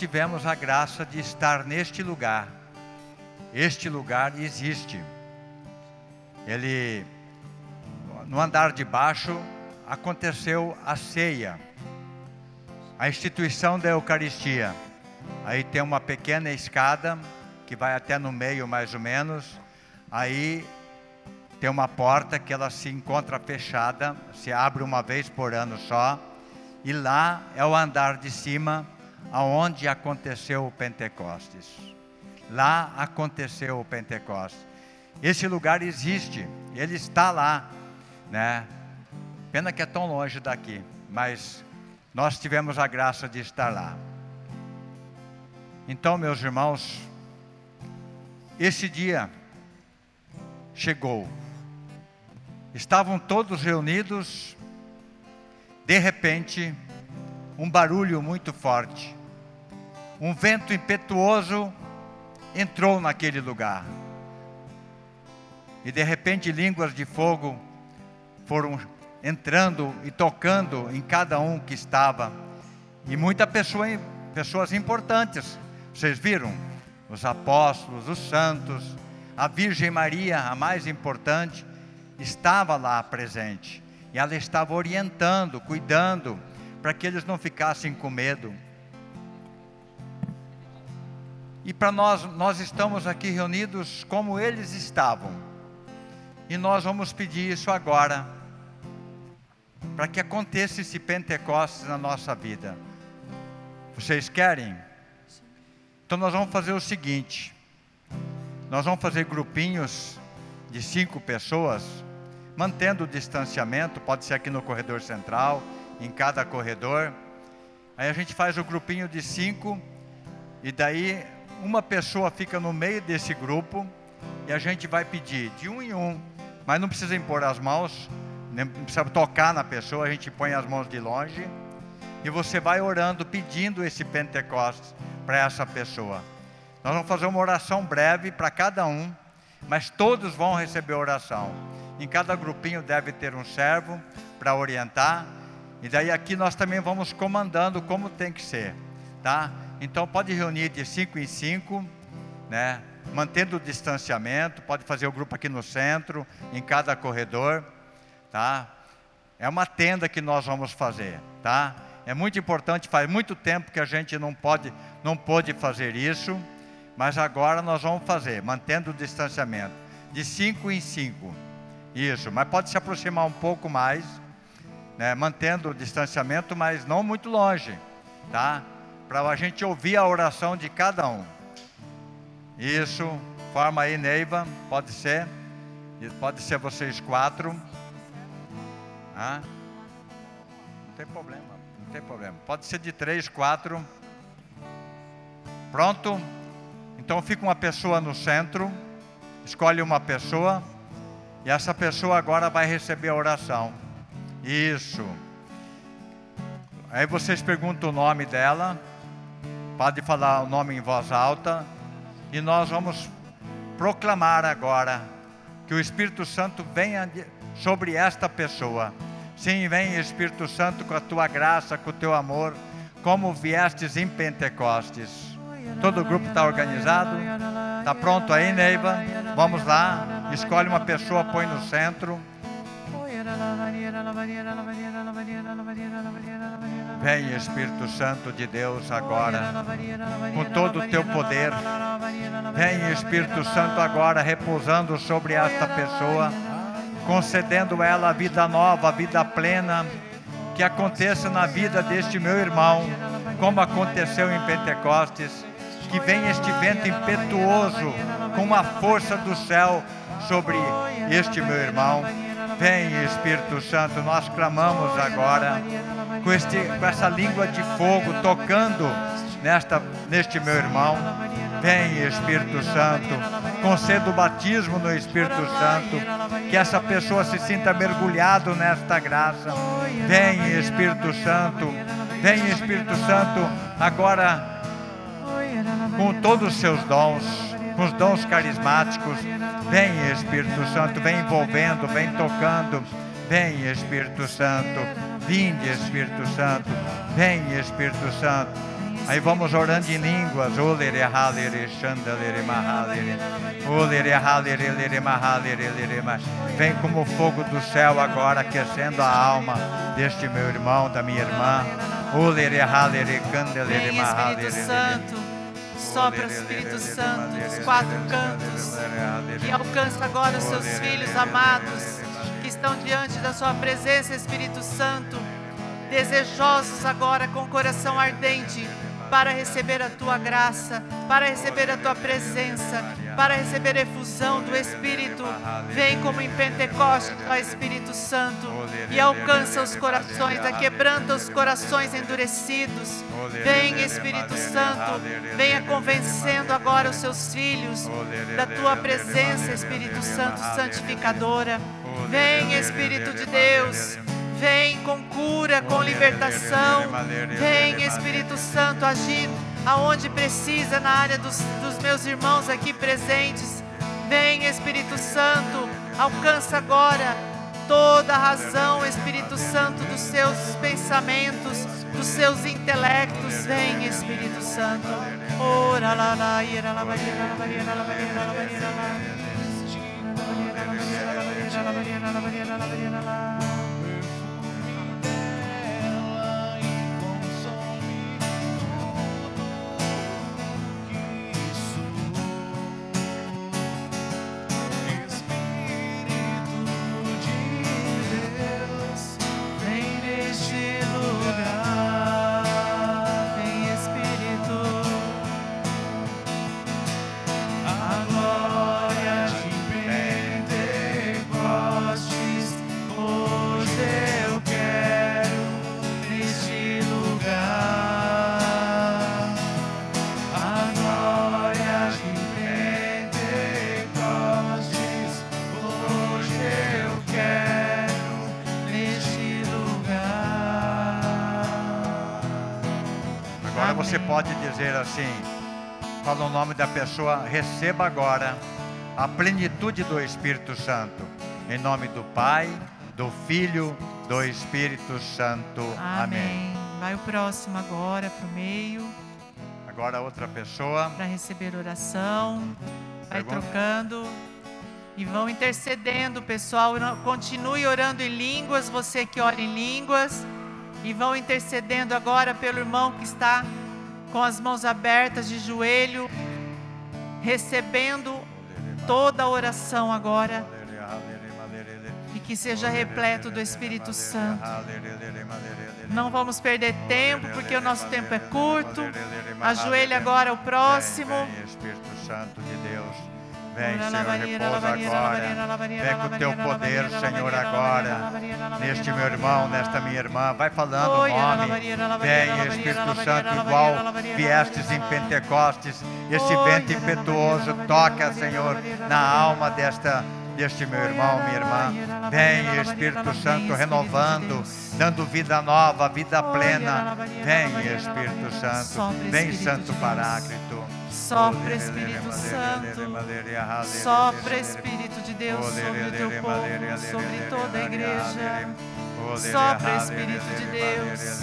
tivemos a graça de estar neste lugar. Este lugar existe. Ele, no andar de baixo, aconteceu a ceia, a instituição da Eucaristia. Aí tem uma pequena escada que vai até no meio mais ou menos. Aí tem uma porta que ela se encontra fechada, se abre uma vez por ano só. E lá é o andar de cima, aonde aconteceu o Pentecostes. Lá aconteceu o Pentecostes. Esse lugar existe, ele está lá, né? Pena que é tão longe daqui, mas nós tivemos a graça de estar lá. Então, meus irmãos, esse dia chegou. Estavam todos reunidos. De repente, um barulho muito forte. Um vento impetuoso entrou naquele lugar. E de repente, línguas de fogo foram entrando e tocando em cada um que estava. E muitas pessoa, pessoas importantes. Vocês viram? os apóstolos, os santos, a Virgem Maria, a mais importante, estava lá presente. E ela estava orientando, cuidando, para que eles não ficassem com medo. E para nós, nós estamos aqui reunidos como eles estavam. E nós vamos pedir isso agora, para que aconteça esse Pentecostes na nossa vida. Vocês querem? Então nós vamos fazer o seguinte: nós vamos fazer grupinhos de cinco pessoas, mantendo o distanciamento, pode ser aqui no corredor central, em cada corredor. Aí a gente faz o grupinho de cinco, e daí uma pessoa fica no meio desse grupo, e a gente vai pedir de um em um, mas não precisa impor as mãos, não precisa tocar na pessoa, a gente põe as mãos de longe, e você vai orando, pedindo esse Pentecostes para essa pessoa. Nós vamos fazer uma oração breve para cada um, mas todos vão receber oração. Em cada grupinho deve ter um servo para orientar, e daí aqui nós também vamos comandando como tem que ser, tá? Então pode reunir de cinco em cinco, né? Mantendo o distanciamento, pode fazer o grupo aqui no centro, em cada corredor, tá? É uma tenda que nós vamos fazer, tá? É muito importante, faz muito tempo que a gente não pode, não pôde fazer isso, mas agora nós vamos fazer, mantendo o distanciamento, de cinco em cinco. Isso, mas pode se aproximar um pouco mais, né, mantendo o distanciamento, mas não muito longe, tá? Para a gente ouvir a oração de cada um. Isso, forma aí, Neiva, pode ser. Pode ser vocês quatro. Ah, não tem problema. Não tem problema. Pode ser de três, quatro. Pronto? Então fica uma pessoa no centro. Escolhe uma pessoa. E essa pessoa agora vai receber a oração. Isso. Aí vocês perguntam o nome dela. Pode falar o nome em voz alta. E nós vamos proclamar agora que o Espírito Santo venha sobre esta pessoa Sim, vem Espírito Santo com a tua graça, com o teu amor, como viestes em Pentecostes. Todo o grupo está organizado? Está pronto aí, Neiva? Vamos lá. Escolhe uma pessoa, põe no centro. Vem Espírito Santo de Deus agora, com todo o teu poder. Vem Espírito Santo agora, repousando sobre esta pessoa concedendo a ela a vida nova, a vida plena, que aconteça na vida deste meu irmão, como aconteceu em Pentecostes, que venha este vento impetuoso, com uma força do céu sobre este meu irmão. Vem Espírito Santo, nós clamamos agora, com, este, com essa língua de fogo tocando nesta, neste meu irmão Vem Espírito Santo, conceda o batismo no Espírito Santo, que essa pessoa se sinta mergulhado nesta graça. Vem Espírito Santo, vem Espírito Santo, agora com todos os seus dons, com os dons carismáticos. Vem, Espírito Santo, vem envolvendo, vem tocando. Vem, Espírito Santo. Vinde, Espírito Santo. Vem, Espírito Santo. Aí vamos orando em línguas. Olere halere shandalere mahalere. Olere halere lere mahalere lere ma- Vem como fogo do céu agora aquecendo a alma deste meu irmão, da minha irmã. Olere halere candelere mahalere. Santo. Sopra, Espírito Santo, dos quatro cantos. Que alcança agora os seus filhos amados, que estão diante da sua presença, Espírito Santo, desejosos agora com o coração ardente para receber a tua graça, para receber a tua presença, para receber a efusão do Espírito. Vem como em Pentecostes, ó Espírito Santo, e alcança os corações, quebranta os corações endurecidos. Vem, Espírito Santo, venha convencendo agora os seus filhos da tua presença, Espírito Santo santificadora. Vem, Espírito de Deus, vem com cura, com libertação. Vem, Espírito Santo, agir aonde precisa na área dos, dos meus irmãos aqui presentes. Vem, Espírito Santo, alcança agora toda a razão, Espírito Santo, dos seus pensamentos, dos seus intelectos. Vem, Espírito Santo. Ora lá lá, ira lá, lá, lá, lá, lá. Dizer assim: fala o nome da pessoa, receba agora a plenitude do Espírito Santo. Em nome do Pai, do Filho, do Espírito Santo. Amém. Amém. Vai o próximo agora para o meio Agora outra pessoa. para receber oração. Vai Pergunta? trocando. E vão intercedendo, pessoal. Continue orando em línguas, você que ora em línguas. E vão intercedendo agora pelo irmão que está com as mãos abertas de joelho, recebendo toda a oração agora. E que seja repleto do Espírito Santo. Não vamos perder tempo, porque o nosso tempo é curto. Ajoelhe agora o próximo. Espírito Santo de Deus. Vem, Senhor, repousa agora. Vem com o teu poder, Senhor, agora. Neste meu irmão, nesta minha irmã. Vai falando o nome. Vem, Espírito Santo, igual viestes em. Pentecostes. Esse vento impetuoso toca, Senhor, na alma desta deste meu irmão, minha irmã. Vem, Espírito Santo, renovando, dando vida nova, vida plena. Vem, Espírito Santo. Vem, Santo Paráclito. Sopra, Espírito Santo. Sopra, Espírito de Deus, sobre o teu povo, sobre toda a igreja. Sopra, Espírito de Deus.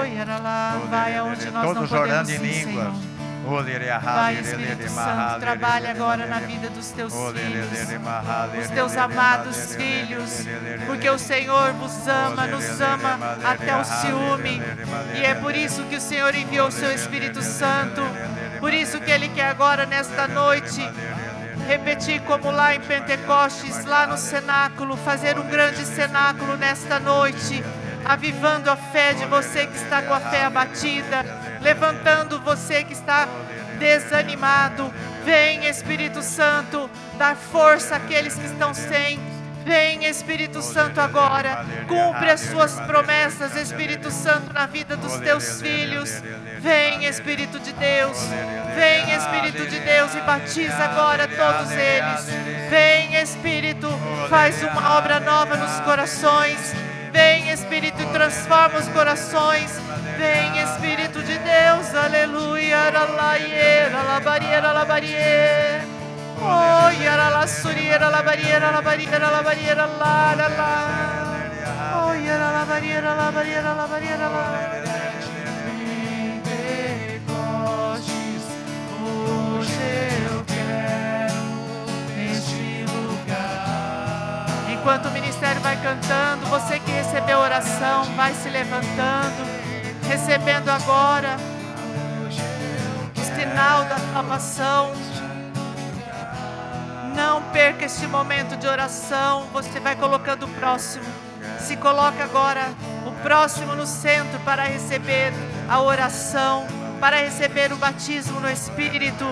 Oi, lá, vai aonde nós não Todos podemos orando em ir. Senhor. Vai, Espírito Santo, trabalha agora na vida dos teus filhos, os teus amados filhos, porque o Senhor vos ama, nos ama até o ciúme, e é por isso que o Senhor enviou o seu Espírito Santo, por isso que Ele quer agora, nesta noite, repetir como lá em Pentecostes, lá no cenáculo, fazer um grande cenáculo nesta noite, avivando a fé de você que está com a fé abatida, levantando você que está desanimado. Vem, Espírito Santo, dar força àqueles que estão sem. Vem, Espírito Santo, agora. Cumpre as suas promessas, Espírito Santo, na vida dos teus filhos. Vem, Espírito de Deus. Vem, Espírito de Deus, e batiza agora todos eles. Vem, Espírito, faz uma obra nova nos corações. Vem, Espírito, transforma os corações. Vem, Espírito de de Deus, aleluia, labarieira, labarie. Oh, yara la suriera, la barriera, la barriera, la barriera, la la la. Oh, yara la barriera, la barriera, la barriera, la. Pentecostes, hoje eu quero neste lugar. Enquanto o ministério vai cantando, você que recebeu oração, vai se levantando, recebendo agora o sinal da salvação. Não perca este momento de oração. Você vai colocando o próximo. Se coloca agora o próximo no centro para receber a oração, para receber o batismo no Espírito.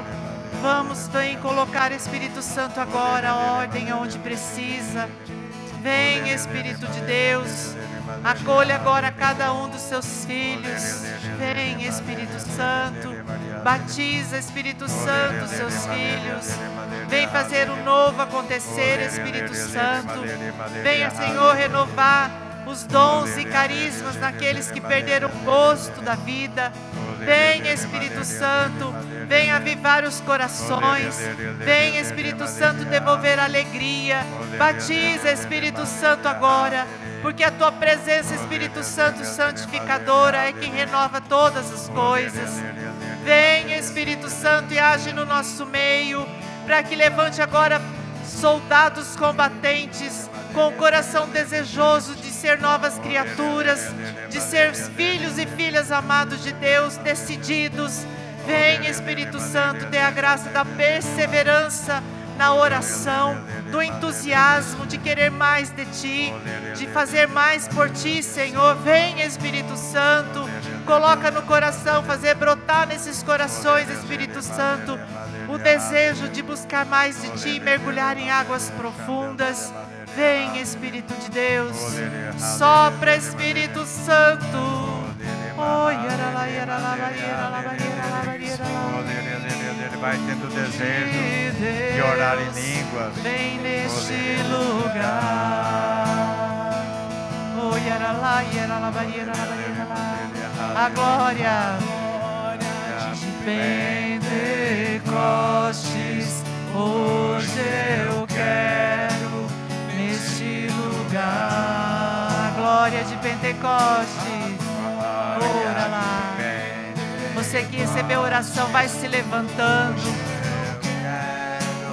Vamos, vem colocar Espírito Santo agora, ordem onde precisa. Vem, Espírito de Deus. Acolha agora cada um dos seus filhos. Vem, Espírito Santo. Batiza, Espírito Santo, seus filhos. Vem fazer o novo acontecer, Espírito Santo. Venha, Senhor, renovar os dons e carismas naqueles que perderam o gosto da vida. Venha, Espírito Santo, venha avivar os corações. Venha, Espírito Santo, devolver alegria. Batiza, Espírito Santo, agora. Porque a tua presença, Espírito Santo santificadora, é quem renova todas as coisas. Venha, Espírito Santo, e age no nosso meio para que levante agora soldados combatentes com o coração desejoso de ser novas criaturas, de ser filhos e filhas amados de Deus, decididos. Vem, Espírito Santo, dê a graça da perseverança na oração, do entusiasmo de querer mais de Ti, de fazer mais por Ti, Senhor. Vem, Espírito Santo, coloca no coração, fazer brotar nesses corações, Espírito Santo, o desejo de buscar mais de Ti, mergulhar em águas profundas. Vem, Espírito de Deus, sopra, Espírito Santo. Oh, yarala, yarala, yarala, yarala, Ele vai tendo desejo de orar em línguas. Vem neste lugar. Oh. A glória de Pentecostes, hoje eu quero neste lugar. A glória de Pentecostes, ora lá. Você que recebeu oração, vai se levantando.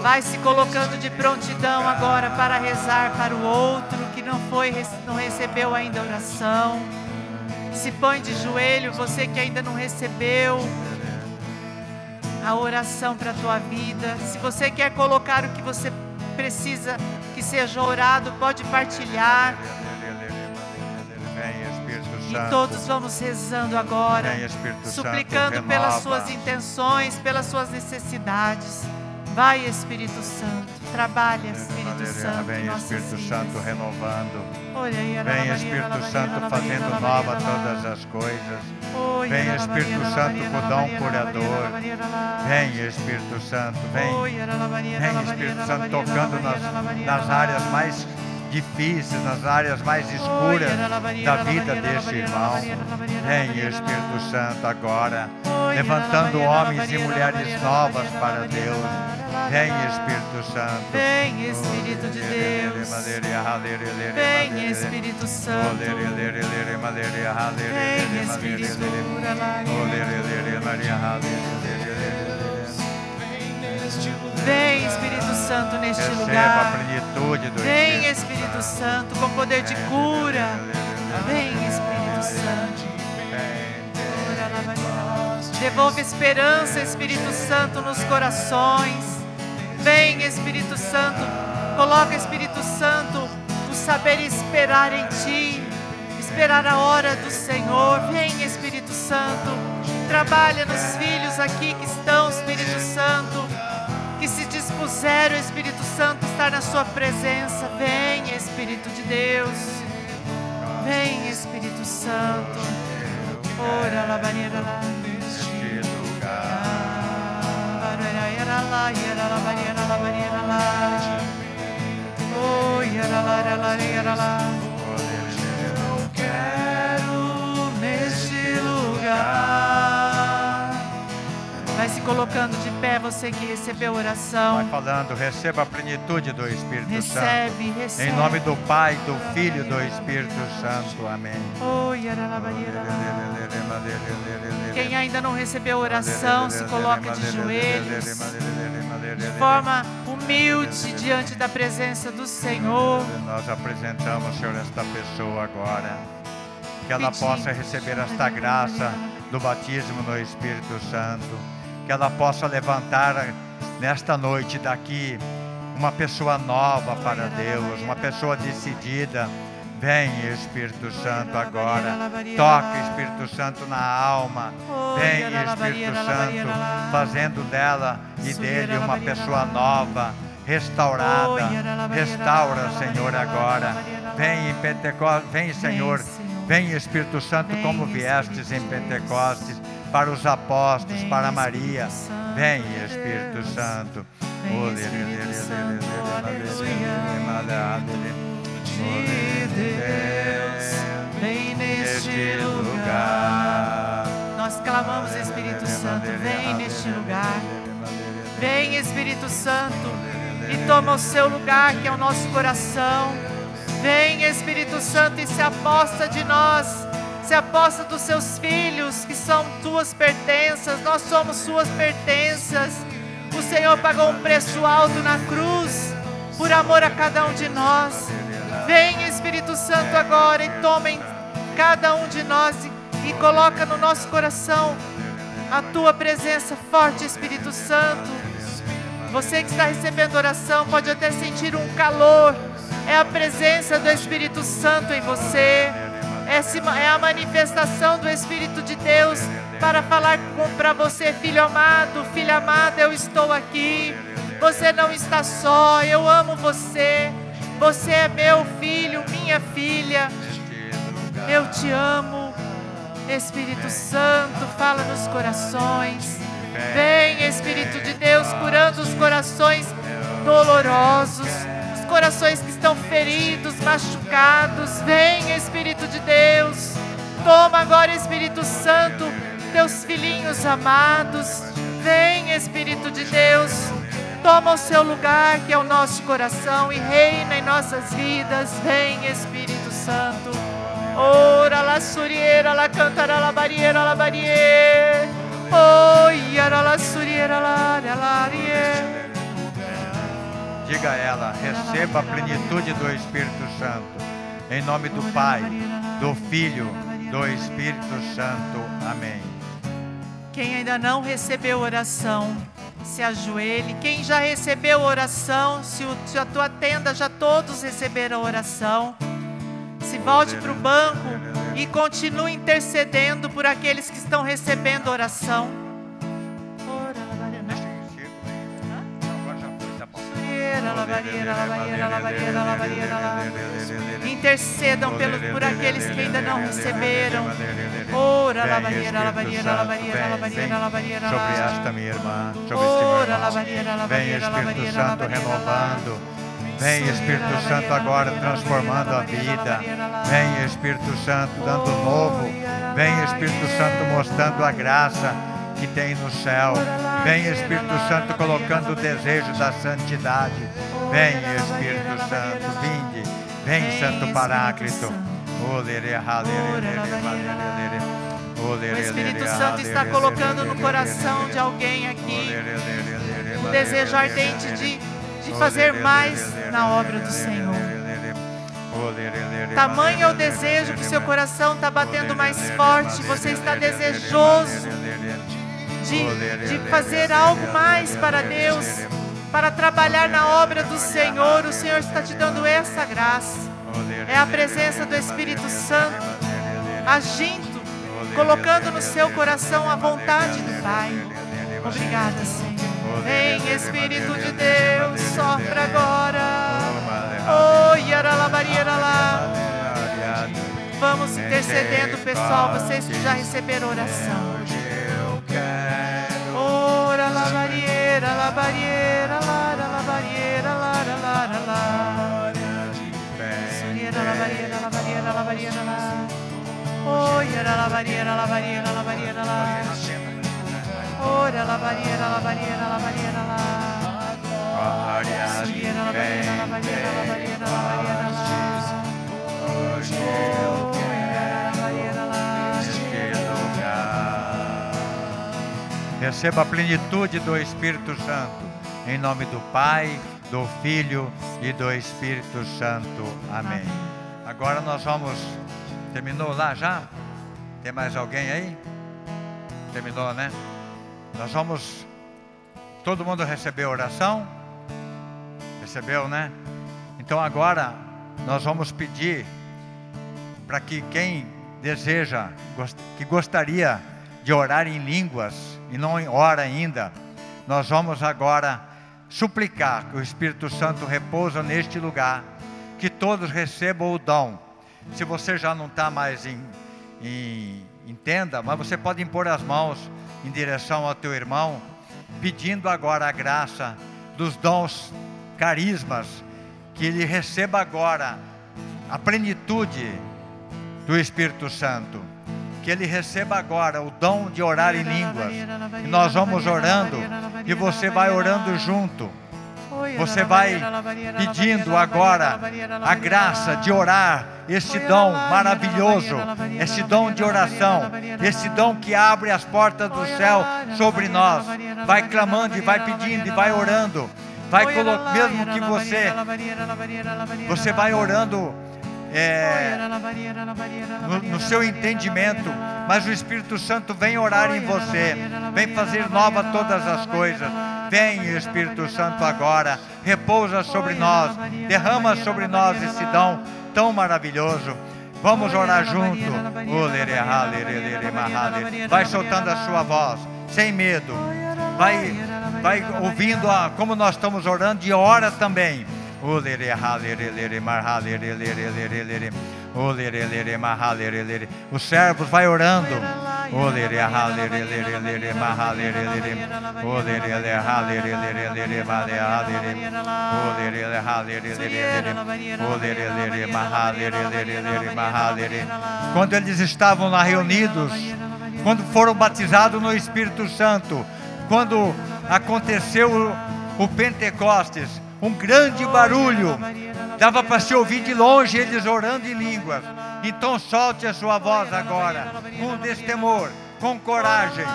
Vai se colocando de prontidão agora para rezar para o outro que não foi, não recebeu ainda oração. Se põe de joelho, você que ainda não recebeu a oração para a tua vida. Se você quer colocar o que você precisa que seja orado, pode partilhar. Espírito E Santo. todos vamos rezando agora, suplicando Santo, pelas suas intenções, pelas suas necessidades. Vai, Espírito Santo, trabalha, Espírito Santo. em Vem, Espírito. Santo, renovando. Vem, Espírito Santo, fazendo nova todas as coisas. Oi, Vem, Espírito Santo, com dom curador. Vem, Espírito Santo, vem. Vem, Espírito Santo, tocando nas, nas áreas mais difíceis, nas áreas mais escuras da vida deste irmão. Vem, Espírito Santo, agora, levantando homens e mulheres novas para Deus. Vem, Espírito Santo. Vem, Espírito de Deus. Vem, Espírito Santo. Vem, Espírito Vem, Espírito Santo, neste Receba lugar. Vem, Espírito. Espírito Santo, com poder de cura. Vem, Espírito Santo. Devolve esperança, Espírito Santo, nos corações. Vem, Espírito Santo. Coloca, Espírito Santo, o saber esperar em Ti. Esperar a hora do Senhor. Vem, Espírito Santo. Trabalha nos filhos aqui que estão, Espírito Santo. Se dispuseram, Espírito Santo, estar na Sua presença. Vem, Espírito de Deus. Vem, Espírito Santo. Ora, lá. Neste lugar. Quero neste lugar colocando de pé, você que recebeu Vai oração. falando, receba a plenitude do Espírito Santo. Recebe, recebe. Em nome do Pai, do Filho e do Espírito Santo. Amém. Quem ainda não recebeu oração, se coloca de joelhos, de forma humilde diante da presença do Senhor. Nós apresentamos, Senhor, esta pessoa agora. Que ela possa receber esta graça do batismo no Espírito Santo. Que ela possa levantar nesta noite daqui uma pessoa nova para Deus, uma pessoa decidida. Vem, Espírito Santo, agora. Toca, Espírito Santo, na alma. Vem, Espírito Santo, fazendo dela e dele uma pessoa nova, restaurada. Restaura, Senhor, agora. Vem em Pentecostes, vem, Senhor. Vem, Espírito Santo, como viestes em Pentecostes, para os apóstolos, para Maria. Vem, Espírito Santo. Vem, neste lugar. Nós clamamos, Espírito Santo, vem neste lugar. Vem, Espírito Santo, e toma o seu lugar, que é o nosso coração. Vem, Espírito Santo, e se aposta de nós, se aposta dos seus filhos, que são tuas pertenças, nós somos suas pertenças. O Senhor pagou um preço alto na cruz, por amor a cada um de nós. Vem, Espírito Santo, agora e toma em cada um de nós e, e coloca no nosso coração a tua presença forte, Espírito Santo. Você que está recebendo oração pode até sentir um calor. É a presença do Espírito Santo em você. É a manifestação do Espírito de Deus para falar para você, filho amado, filha amada, eu estou aqui. Você não está só, eu amo você. Você é meu filho, minha filha. Eu te amo. Espírito Santo, fala nos corações. Vem, Espírito de Deus, curando os corações dolorosos, os corações que estão feridos, machucados. Vem, Espírito Deus. Toma agora, Espírito Santo, teus filhinhos amados. Vem, Espírito de Deus. Toma o seu lugar, que é o nosso coração, e reina em nossas vidas. Vem, Espírito Santo. Ora la suriera, la cantara la barriera, la barriera. Oh, yara la suriera, la la. Diga a ela, receba a plenitude do Espírito Santo. Em nome do Pai, do Filho, do Espírito Santo. Amém. Quem ainda não recebeu oração, se ajoelhe. Quem já recebeu oração, se, a tua tenda já todos receberam oração, se volte para o banco e continue intercedendo por aqueles que estão recebendo oração. Intercedam pelo, por aqueles que ainda não receberam. Ora, la Vem, barriera, la Espírito barriera, la Santo, barriera, la vem, barriera, vem la barriera, Sobre esta minha irmã, sobre este meu irmão. Vem Espírito Santo renovando. Vem Espírito Santo agora transformando a vida. Vem Espírito Santo dando novo. Vem Espírito Santo mostrando a graça que tem no céu. Vem Espírito Santo colocando o desejo da santidade. Vem Espírito Santo, vinde. Vem Santo Paráclito. O Espírito Santo está colocando no coração de alguém aqui o desejo ardente de, de fazer mais na obra do Senhor. Tamanho é o desejo que seu coração está batendo mais forte. Você está desejoso de, de fazer algo mais para Deus, para trabalhar na obra do Senhor. O Senhor está te dando essa graça. É a presença do Espírito Santo agindo, colocando no seu coração a vontade do Pai. Obrigada, Senhor. Vem, Espírito de Deus, sopra agora. Oh, yaralabariera lá. Vamos intercedendo, pessoal, vocês que já receberam oração. Ora, la barriera, la barriera, lara, la barriera, lara, lara, lara. Suriera, la barriera, la barriera, la barriera, la. Oh, yara, la barriera, la barriera, la barriera, la. Ora la barriera, la barriera, la barriera, la. Glórias la barriera, la barriera, la barriera, la barriera, la. Receba a plenitude do Espírito Santo, em nome do Pai, do Filho e do Espírito Santo. Amém. Agora nós vamos. Terminou lá já? Tem mais alguém aí? Terminou, né? Nós vamos. Todo mundo recebeu oração? Recebeu, né? Então agora nós vamos pedir para que quem deseja, que gostaria de orar em línguas e não ora ainda, nós vamos agora suplicar que o Espírito Santo repousa neste lugar, que todos recebam o dom. Se você já não está mais em, em, em tenda, mas você pode impor as mãos em direção ao teu irmão, pedindo agora a graça dos dons, carismas, que ele receba agora a plenitude do Espírito Santo. Que ele receba agora o dom de orar em línguas. E nós vamos orando e você vai orando junto. Você vai pedindo agora a graça de orar, esse dom maravilhoso, esse dom de oração, esse dom que abre as portas do céu sobre nós. Vai clamando e vai pedindo e vai orando. Vai mesmo que você você vai orando é, no, seu entendimento, mas o Espírito Santo vem orar em você, vem fazer nova todas as coisas. Vem, Espírito Santo, agora, repousa sobre nós, derrama sobre nós esse dom tão maravilhoso. Vamos orar junto. Vai soltando a sua voz, sem medo. Vai, vai ouvindo a, como nós estamos orando e ora também. Os servos vai orando. Quando eles estavam lá reunidos, quando foram batizados no Espírito Santo, quando aconteceu o, o Pentecostes, um grande barulho, dava para se ouvir de longe eles orando em línguas. Então solte a sua voz agora, com destemor, com coragem.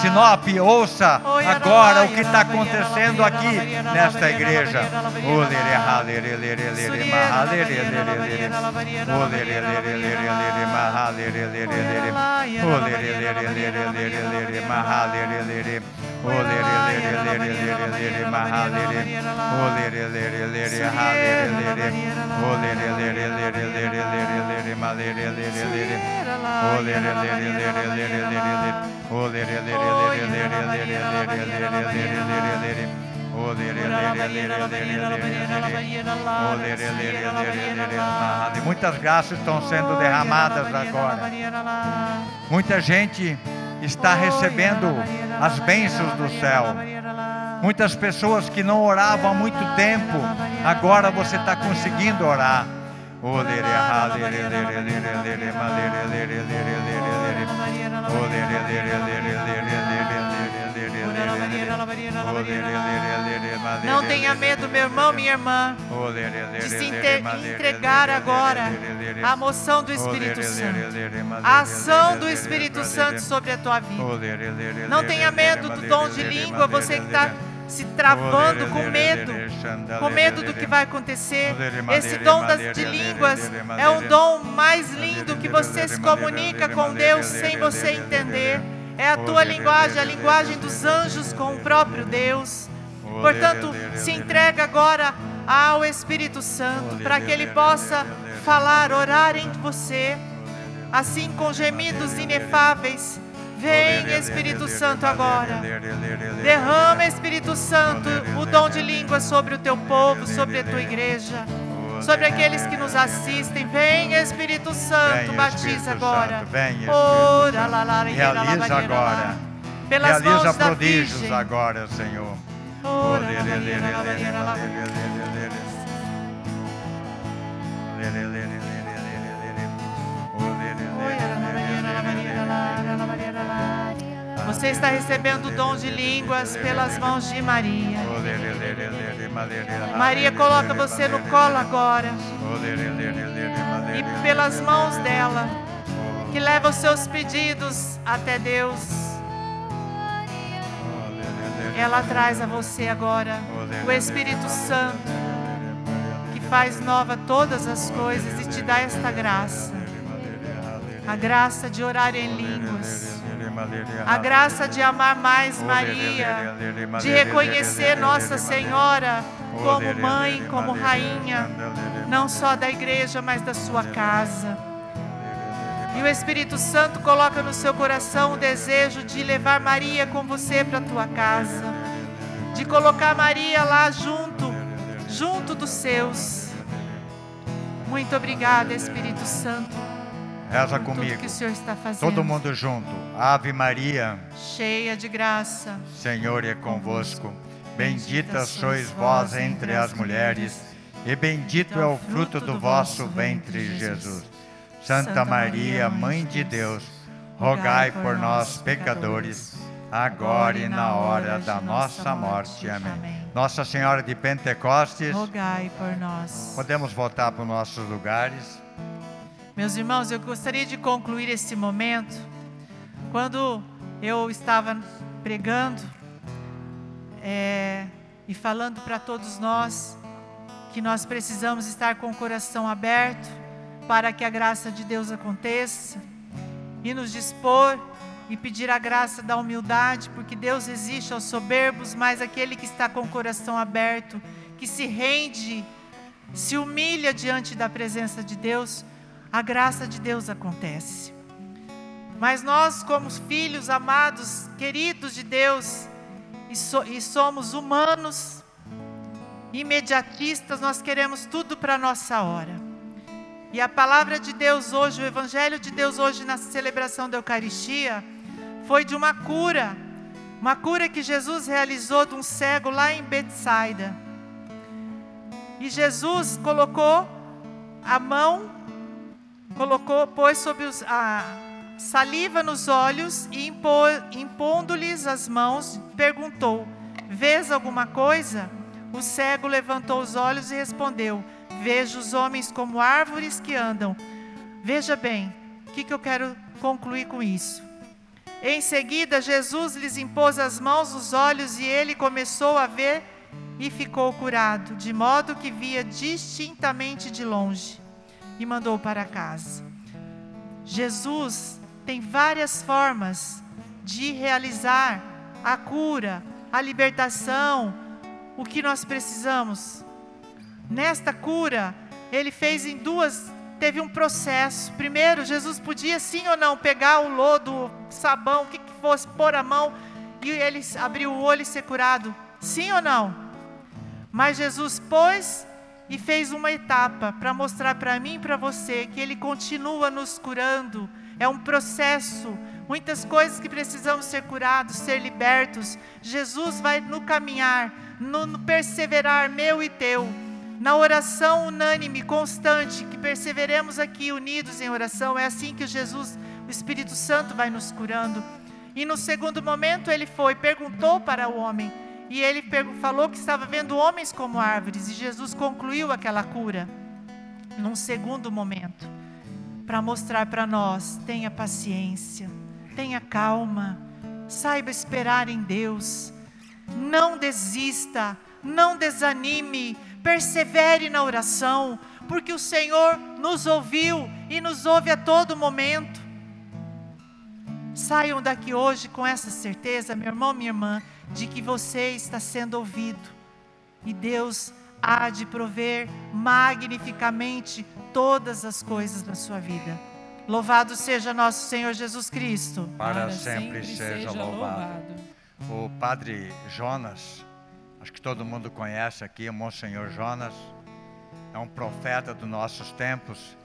Sinop, ouça agora o que está acontecendo aqui nesta igreja. Muitas graças estão sendo derramadas agora. Muita gente está recebendo as bênçãos do céu. Muitas pessoas que não oravam há muito tempo, agora você está conseguindo orar. Não tenha medo, meu irmão, minha irmã, de se entregar agora à moção do Espírito Santo, a ação do Espírito Santo sobre a tua vida. Não tenha medo do dom de língua, você que está se travando com medo, com medo do que vai acontecer. Esse dom das, de línguas é um dom mais lindo que você se comunica com Deus sem você entender. É a tua linguagem, a linguagem dos anjos com o próprio Deus. Portanto, se entrega agora ao Espírito Santo para que ele possa falar, orar em você, assim com gemidos inefáveis. Vem, Espírito Santo, agora. Derrama, Espírito Santo, o dom de língua sobre o teu povo, sobre a tua igreja, sobre aqueles que nos assistem. Vem, Espírito Santo, batiza agora. Vem, Espírito Ora, Santo. lá, lá, Realiza agora. Pelas Realiza mãos da prodígios Virgem. agora, Senhor. Ora, lá, lá, lá, lá, lá, lá, lá. Você está recebendo o dom de línguas pelas mãos de Maria. Maria coloca você no colo agora. E pelas mãos dela, que leva os seus pedidos até Deus. Ela traz a você agora o Espírito Santo, que faz nova todas as coisas e te dá esta graça. A graça de orar em línguas. A graça de amar mais Maria, de reconhecer Nossa Senhora como mãe, como rainha, não só da igreja, mas da sua casa. E o Espírito Santo coloca no seu coração o desejo de levar Maria com você para a tua casa, de colocar Maria lá junto, junto dos seus. Muito obrigada, Espírito Santo. Reza comigo. Todo mundo junto. Ave Maria, cheia de graça. Senhor é convosco. Bendita sois vós entre as mulheres, e bendito é o fruto do vosso ventre, Jesus. Santa Maria, Mãe de Deus, rogai por nós, pecadores, agora e na hora da nossa morte. Amém. Nossa Senhora de Pentecostes, Rogai por nós. podemos voltar para os nossos lugares. Meus irmãos, eu gostaria de concluir esse momento. Quando eu estava pregando é, e falando para todos nós que nós precisamos estar com o coração aberto para que a graça de Deus aconteça e nos dispor e pedir a graça da humildade, porque Deus resiste aos soberbos, mas aquele que está com o coração aberto, que se rende, se humilha diante da presença de Deus, a graça de Deus acontece. Mas nós, como filhos amados, queridos de Deus, e, so, e somos humanos, imediatistas, nós queremos tudo para a nossa hora. E a palavra de Deus hoje, o Evangelho de Deus hoje na celebração da Eucaristia, foi de uma cura, uma cura que Jesus realizou de um cego lá em Betsaida. E Jesus colocou a mão, colocou, pôs sobre os, a saliva nos olhos e impondo-lhes as mãos, perguntou: Vês alguma coisa? O cego levantou os olhos e respondeu: Vejo os homens como árvores que andam. Veja bem, o que, que eu quero concluir com isso? Em seguida, Jesus lhes impôs as mãos nos olhos e ele começou a ver e ficou curado, de modo que via distintamente de longe e mandou para casa. Jesus tem várias formas de realizar a cura, a libertação, o que nós precisamos. Nesta cura, ele fez em duas, teve um processo. Primeiro, Jesus podia sim ou não pegar o lodo, sabão, o que, que fosse, pôr a mão e ele abriu o olho e ser curado. Sim ou não? Mas Jesus pôs e fez uma etapa para mostrar para mim e para você que ele continua nos curando. É um processo, muitas coisas que precisamos ser curados, ser libertos. Jesus vai no caminhar, no, perseverar meu e teu na oração unânime, constante, que perseveremos aqui unidos em oração, é assim que Jesus, o Espírito Santo, vai nos curando. E no segundo momento ele foi, perguntou para o homem, e ele falou que estava vendo homens como árvores, e Jesus concluiu aquela cura. Num segundo momento, para mostrar para nós: tenha paciência, tenha calma, saiba esperar em Deus, não desista, não desanime, persevere na oração, porque o Senhor nos ouviu e nos ouve a todo momento. Saiam daqui hoje com essa certeza, meu irmão, minha irmã, de que você está sendo ouvido e Deus há de prover magnificamente todas as coisas na sua vida. Louvado seja nosso Senhor Jesus Cristo. Para, sempre, seja louvado. O padre Jonas, acho que todo mundo conhece aqui, o Monsenhor Jonas, é um profeta dos nossos tempos.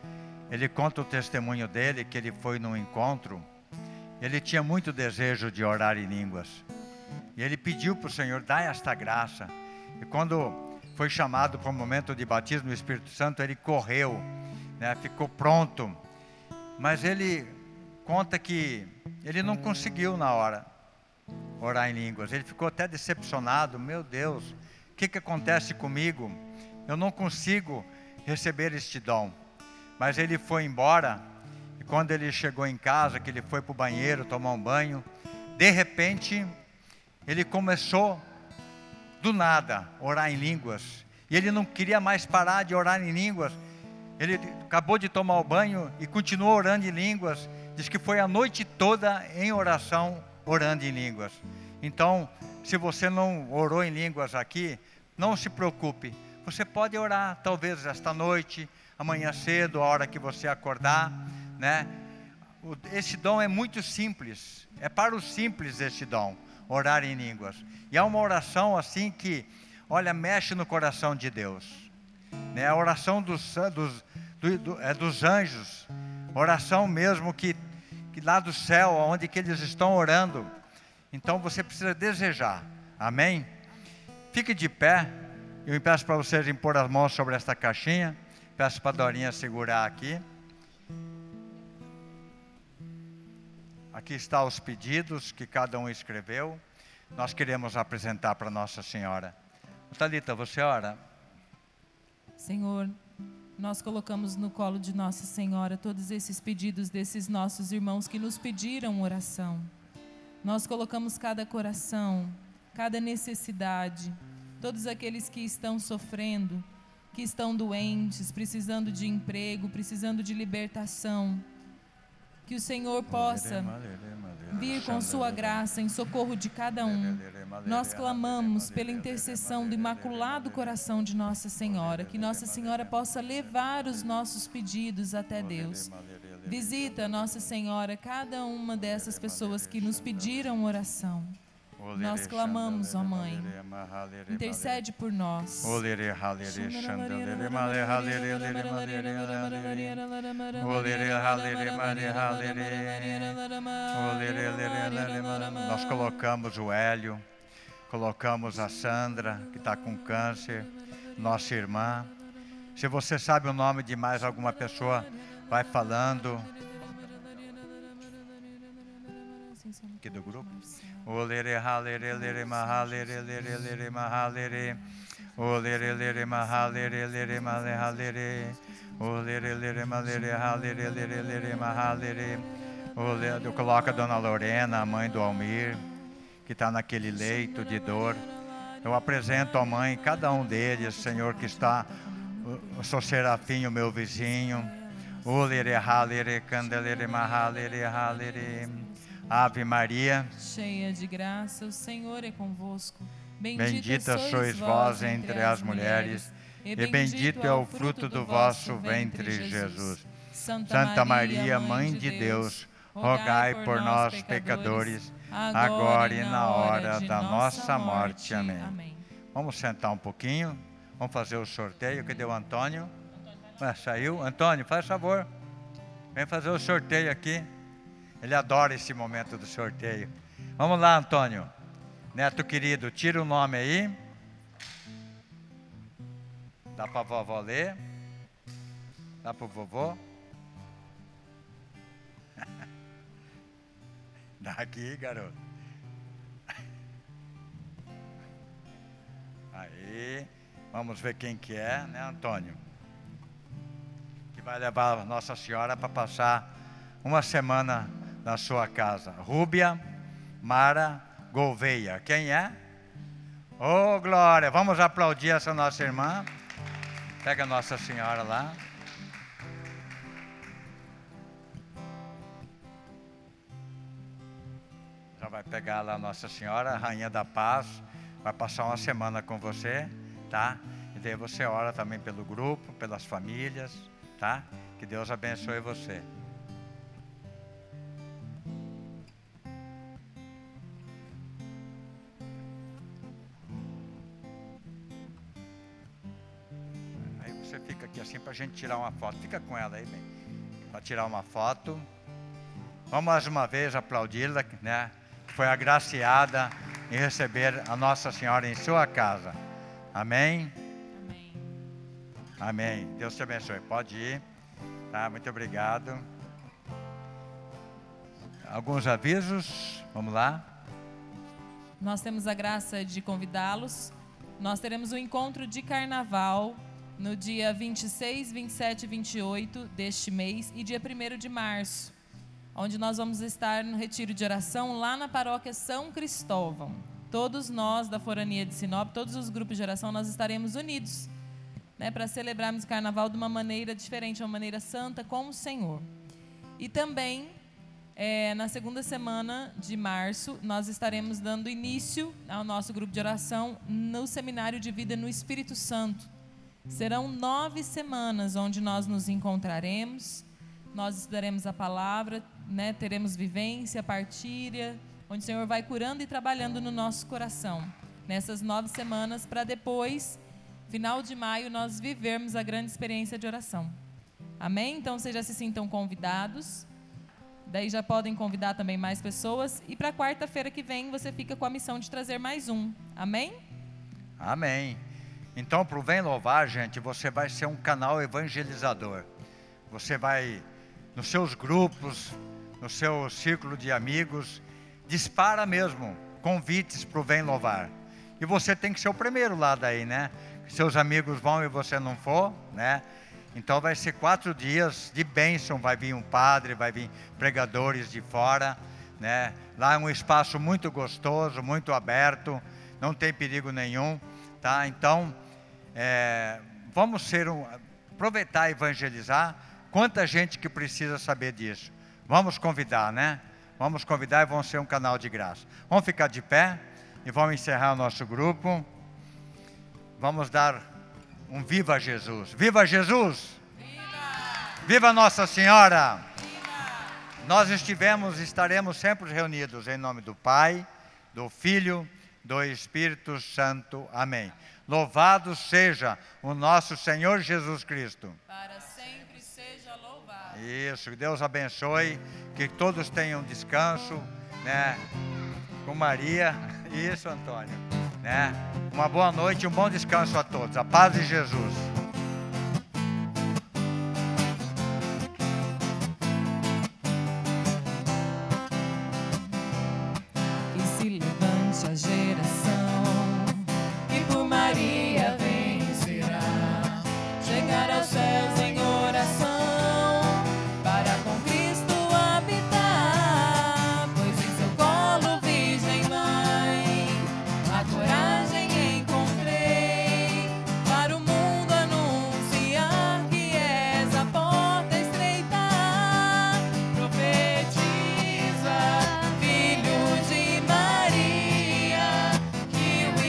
Ele conta o testemunho dele, que ele foi num encontro, ele tinha muito desejo de orar em línguas. E ele pediu para o Senhor, dá esta graça. E quando foi chamado para o momento de batismo no Espírito Santo, ele correu, né, ficou pronto. Mas ele conta que ele não conseguiu na hora. orar em línguas. Ele ficou até decepcionado. Meu Deus, o que, que acontece comigo? Eu não consigo receber este dom. Mas ele foi embora. E quando ele chegou em casa, que ele foi para o banheiro tomar um banho, de repente, ele começou do nada orar em línguas. E ele não queria mais parar de orar em línguas. Ele acabou de tomar o banho e continuou orando em línguas. Diz que foi a noite toda em oração, orando em línguas. Então, se você não orou em línguas aqui, não se preocupe. Você pode orar, talvez esta noite, amanhã cedo, a hora que você acordar, né? Esse dom é muito simples. É para os simples esse dom, orar em línguas. E é uma oração assim que, olha, mexe no coração de Deus. Né? A oração dos, dos, do, do, é dos anjos, oração mesmo que, que lá do céu, onde que eles estão orando. Então você precisa desejar, amém? Fique de pé, eu peço para vocês impor as mãos sobre esta caixinha, peço para a Dorinha segurar aqui. Aqui estão os pedidos que cada um escreveu. Nós queremos apresentar para Nossa Senhora. Talita, você ora? Senhor, nós colocamos no colo de Nossa Senhora todos esses pedidos desses nossos irmãos que nos pediram oração. Nós colocamos cada coração, cada necessidade, todos aqueles que estão sofrendo, que estão doentes, precisando de emprego, precisando de libertação. Que o Senhor possa vir com sua graça em socorro de cada um. Nós clamamos pela intercessão do Imaculado Coração de Nossa Senhora, que Nossa Senhora possa levar os nossos pedidos até Deus. Visita, Nossa Senhora, cada uma dessas pessoas que nos pediram oração. Nós clamamos, ó Mãe, intercede por nós. Nós colocamos o Hélio, colocamos a Sandra, que está com câncer, nossa irmã. Se você sabe o nome de mais alguma pessoa, vai falando. Aqui do grupo. Eu coloco a dona Lorena, a mãe do Almir, que está naquele leito de dor. Eu apresento a mãe, cada um deles, Senhor, que está, o seu serafim, o meu vizinho. Olere halere candelere mahalere halere. Ave Maria, cheia de graça, o Senhor é convosco. Bendita, bendita sois vós entre as mulheres, e bendito é o fruto do vosso ventre, Jesus. Santa Maria, Mãe de Deus, rogai por nós, pecadores, agora e na hora da nossa morte. Amém. Vamos sentar um pouquinho, vamos fazer o sorteio. Cadê o Antônio? Ah, saiu? Antônio, faz favor, vem fazer o sorteio aqui. Ele adora esse momento do sorteio. Vamos lá, Antônio. Neto querido, tira o nome aí. Dá para a vovó ler? Dá para o vovô? Dá aqui, garoto. Aí, vamos ver quem que é, né, Antônio? Que vai levar Nossa Senhora para passar uma semana na sua casa. Rúbia Mara Gouveia. Quem é? Oh, Glória! Vamos aplaudir essa nossa irmã. Pega Nossa Senhora lá. Já vai pegar lá Nossa Senhora, Rainha da Paz. Vai passar uma semana com você, tá? E daí você ora também pelo grupo, pelas famílias, tá? Que Deus abençoe você. Assim para a gente tirar uma foto. Fica com ela aí, bem, para tirar uma foto. Vamos mais uma vez aplaudi-la, né? Que foi agraciada em receber a Nossa Senhora em sua casa. Amém? Amém. Amém. Deus te abençoe. Pode ir. Tá? Muito obrigado. Alguns avisos. Vamos lá. nós temos a graça de convidá-los. Nós teremos um encontro de carnaval no dia 26, 27 e 28 deste mês e dia 1 de março, onde nós vamos estar no retiro de oração lá na paróquia São Cristóvão. Todos nós da Forania de Sinop, todos os grupos de oração, nós estaremos unidos né, para celebrarmos o carnaval de uma maneira diferente, uma maneira santa com o Senhor. E também, é, na segunda semana de março, nós estaremos dando início ao nosso grupo de oração no Seminário de Vida no Espírito Santo. Serão nove semanas onde nós nos encontraremos, nós estudaremos a palavra, né, teremos vivência, partilha, onde o Senhor vai curando e trabalhando no nosso coração. Nessas nove semanas, para depois final de maio, nós vivermos a grande experiência de oração. Amém? Então vocês já se sintam convidados. Daí já podem convidar também mais pessoas. E para quarta-feira que vem você fica com a missão de trazer mais um. Amém? Amém. Então, para o Vem Louvar, gente, você vai ser um canal evangelizador. Você vai, nos seus grupos, no seu círculo de amigos, dispara mesmo convites para o Vem Louvar. E você tem que ser o primeiro lá daí, né? seus amigos vão e você não for, né? Então vai ser quatro dias de bênção, vai vir um padre, vai vir pregadores de fora, né? Lá é um espaço muito gostoso, muito aberto, não tem perigo nenhum, tá? Então, é, vamos ser um, aproveitar e evangelizar. Quanta gente que precisa saber disso. Vamos convidar, né? Vamos convidar e vamos ser um canal de graça. Vamos ficar de pé e vamos encerrar o nosso grupo. Vamos dar um viva Jesus. Viva Jesus! Viva, viva Nossa Senhora! Viva. Nós estivemos e estaremos sempre reunidos em nome do Pai, do Filho, do Espírito Santo. Amém. Louvado seja o nosso Senhor Jesus Cristo. Para sempre seja louvado. Isso, que Deus abençoe, que todos tenham descanso, né? Com Maria. Isso, Antônio né? Uma boa noite um bom descanso a todos. A paz de Jesus.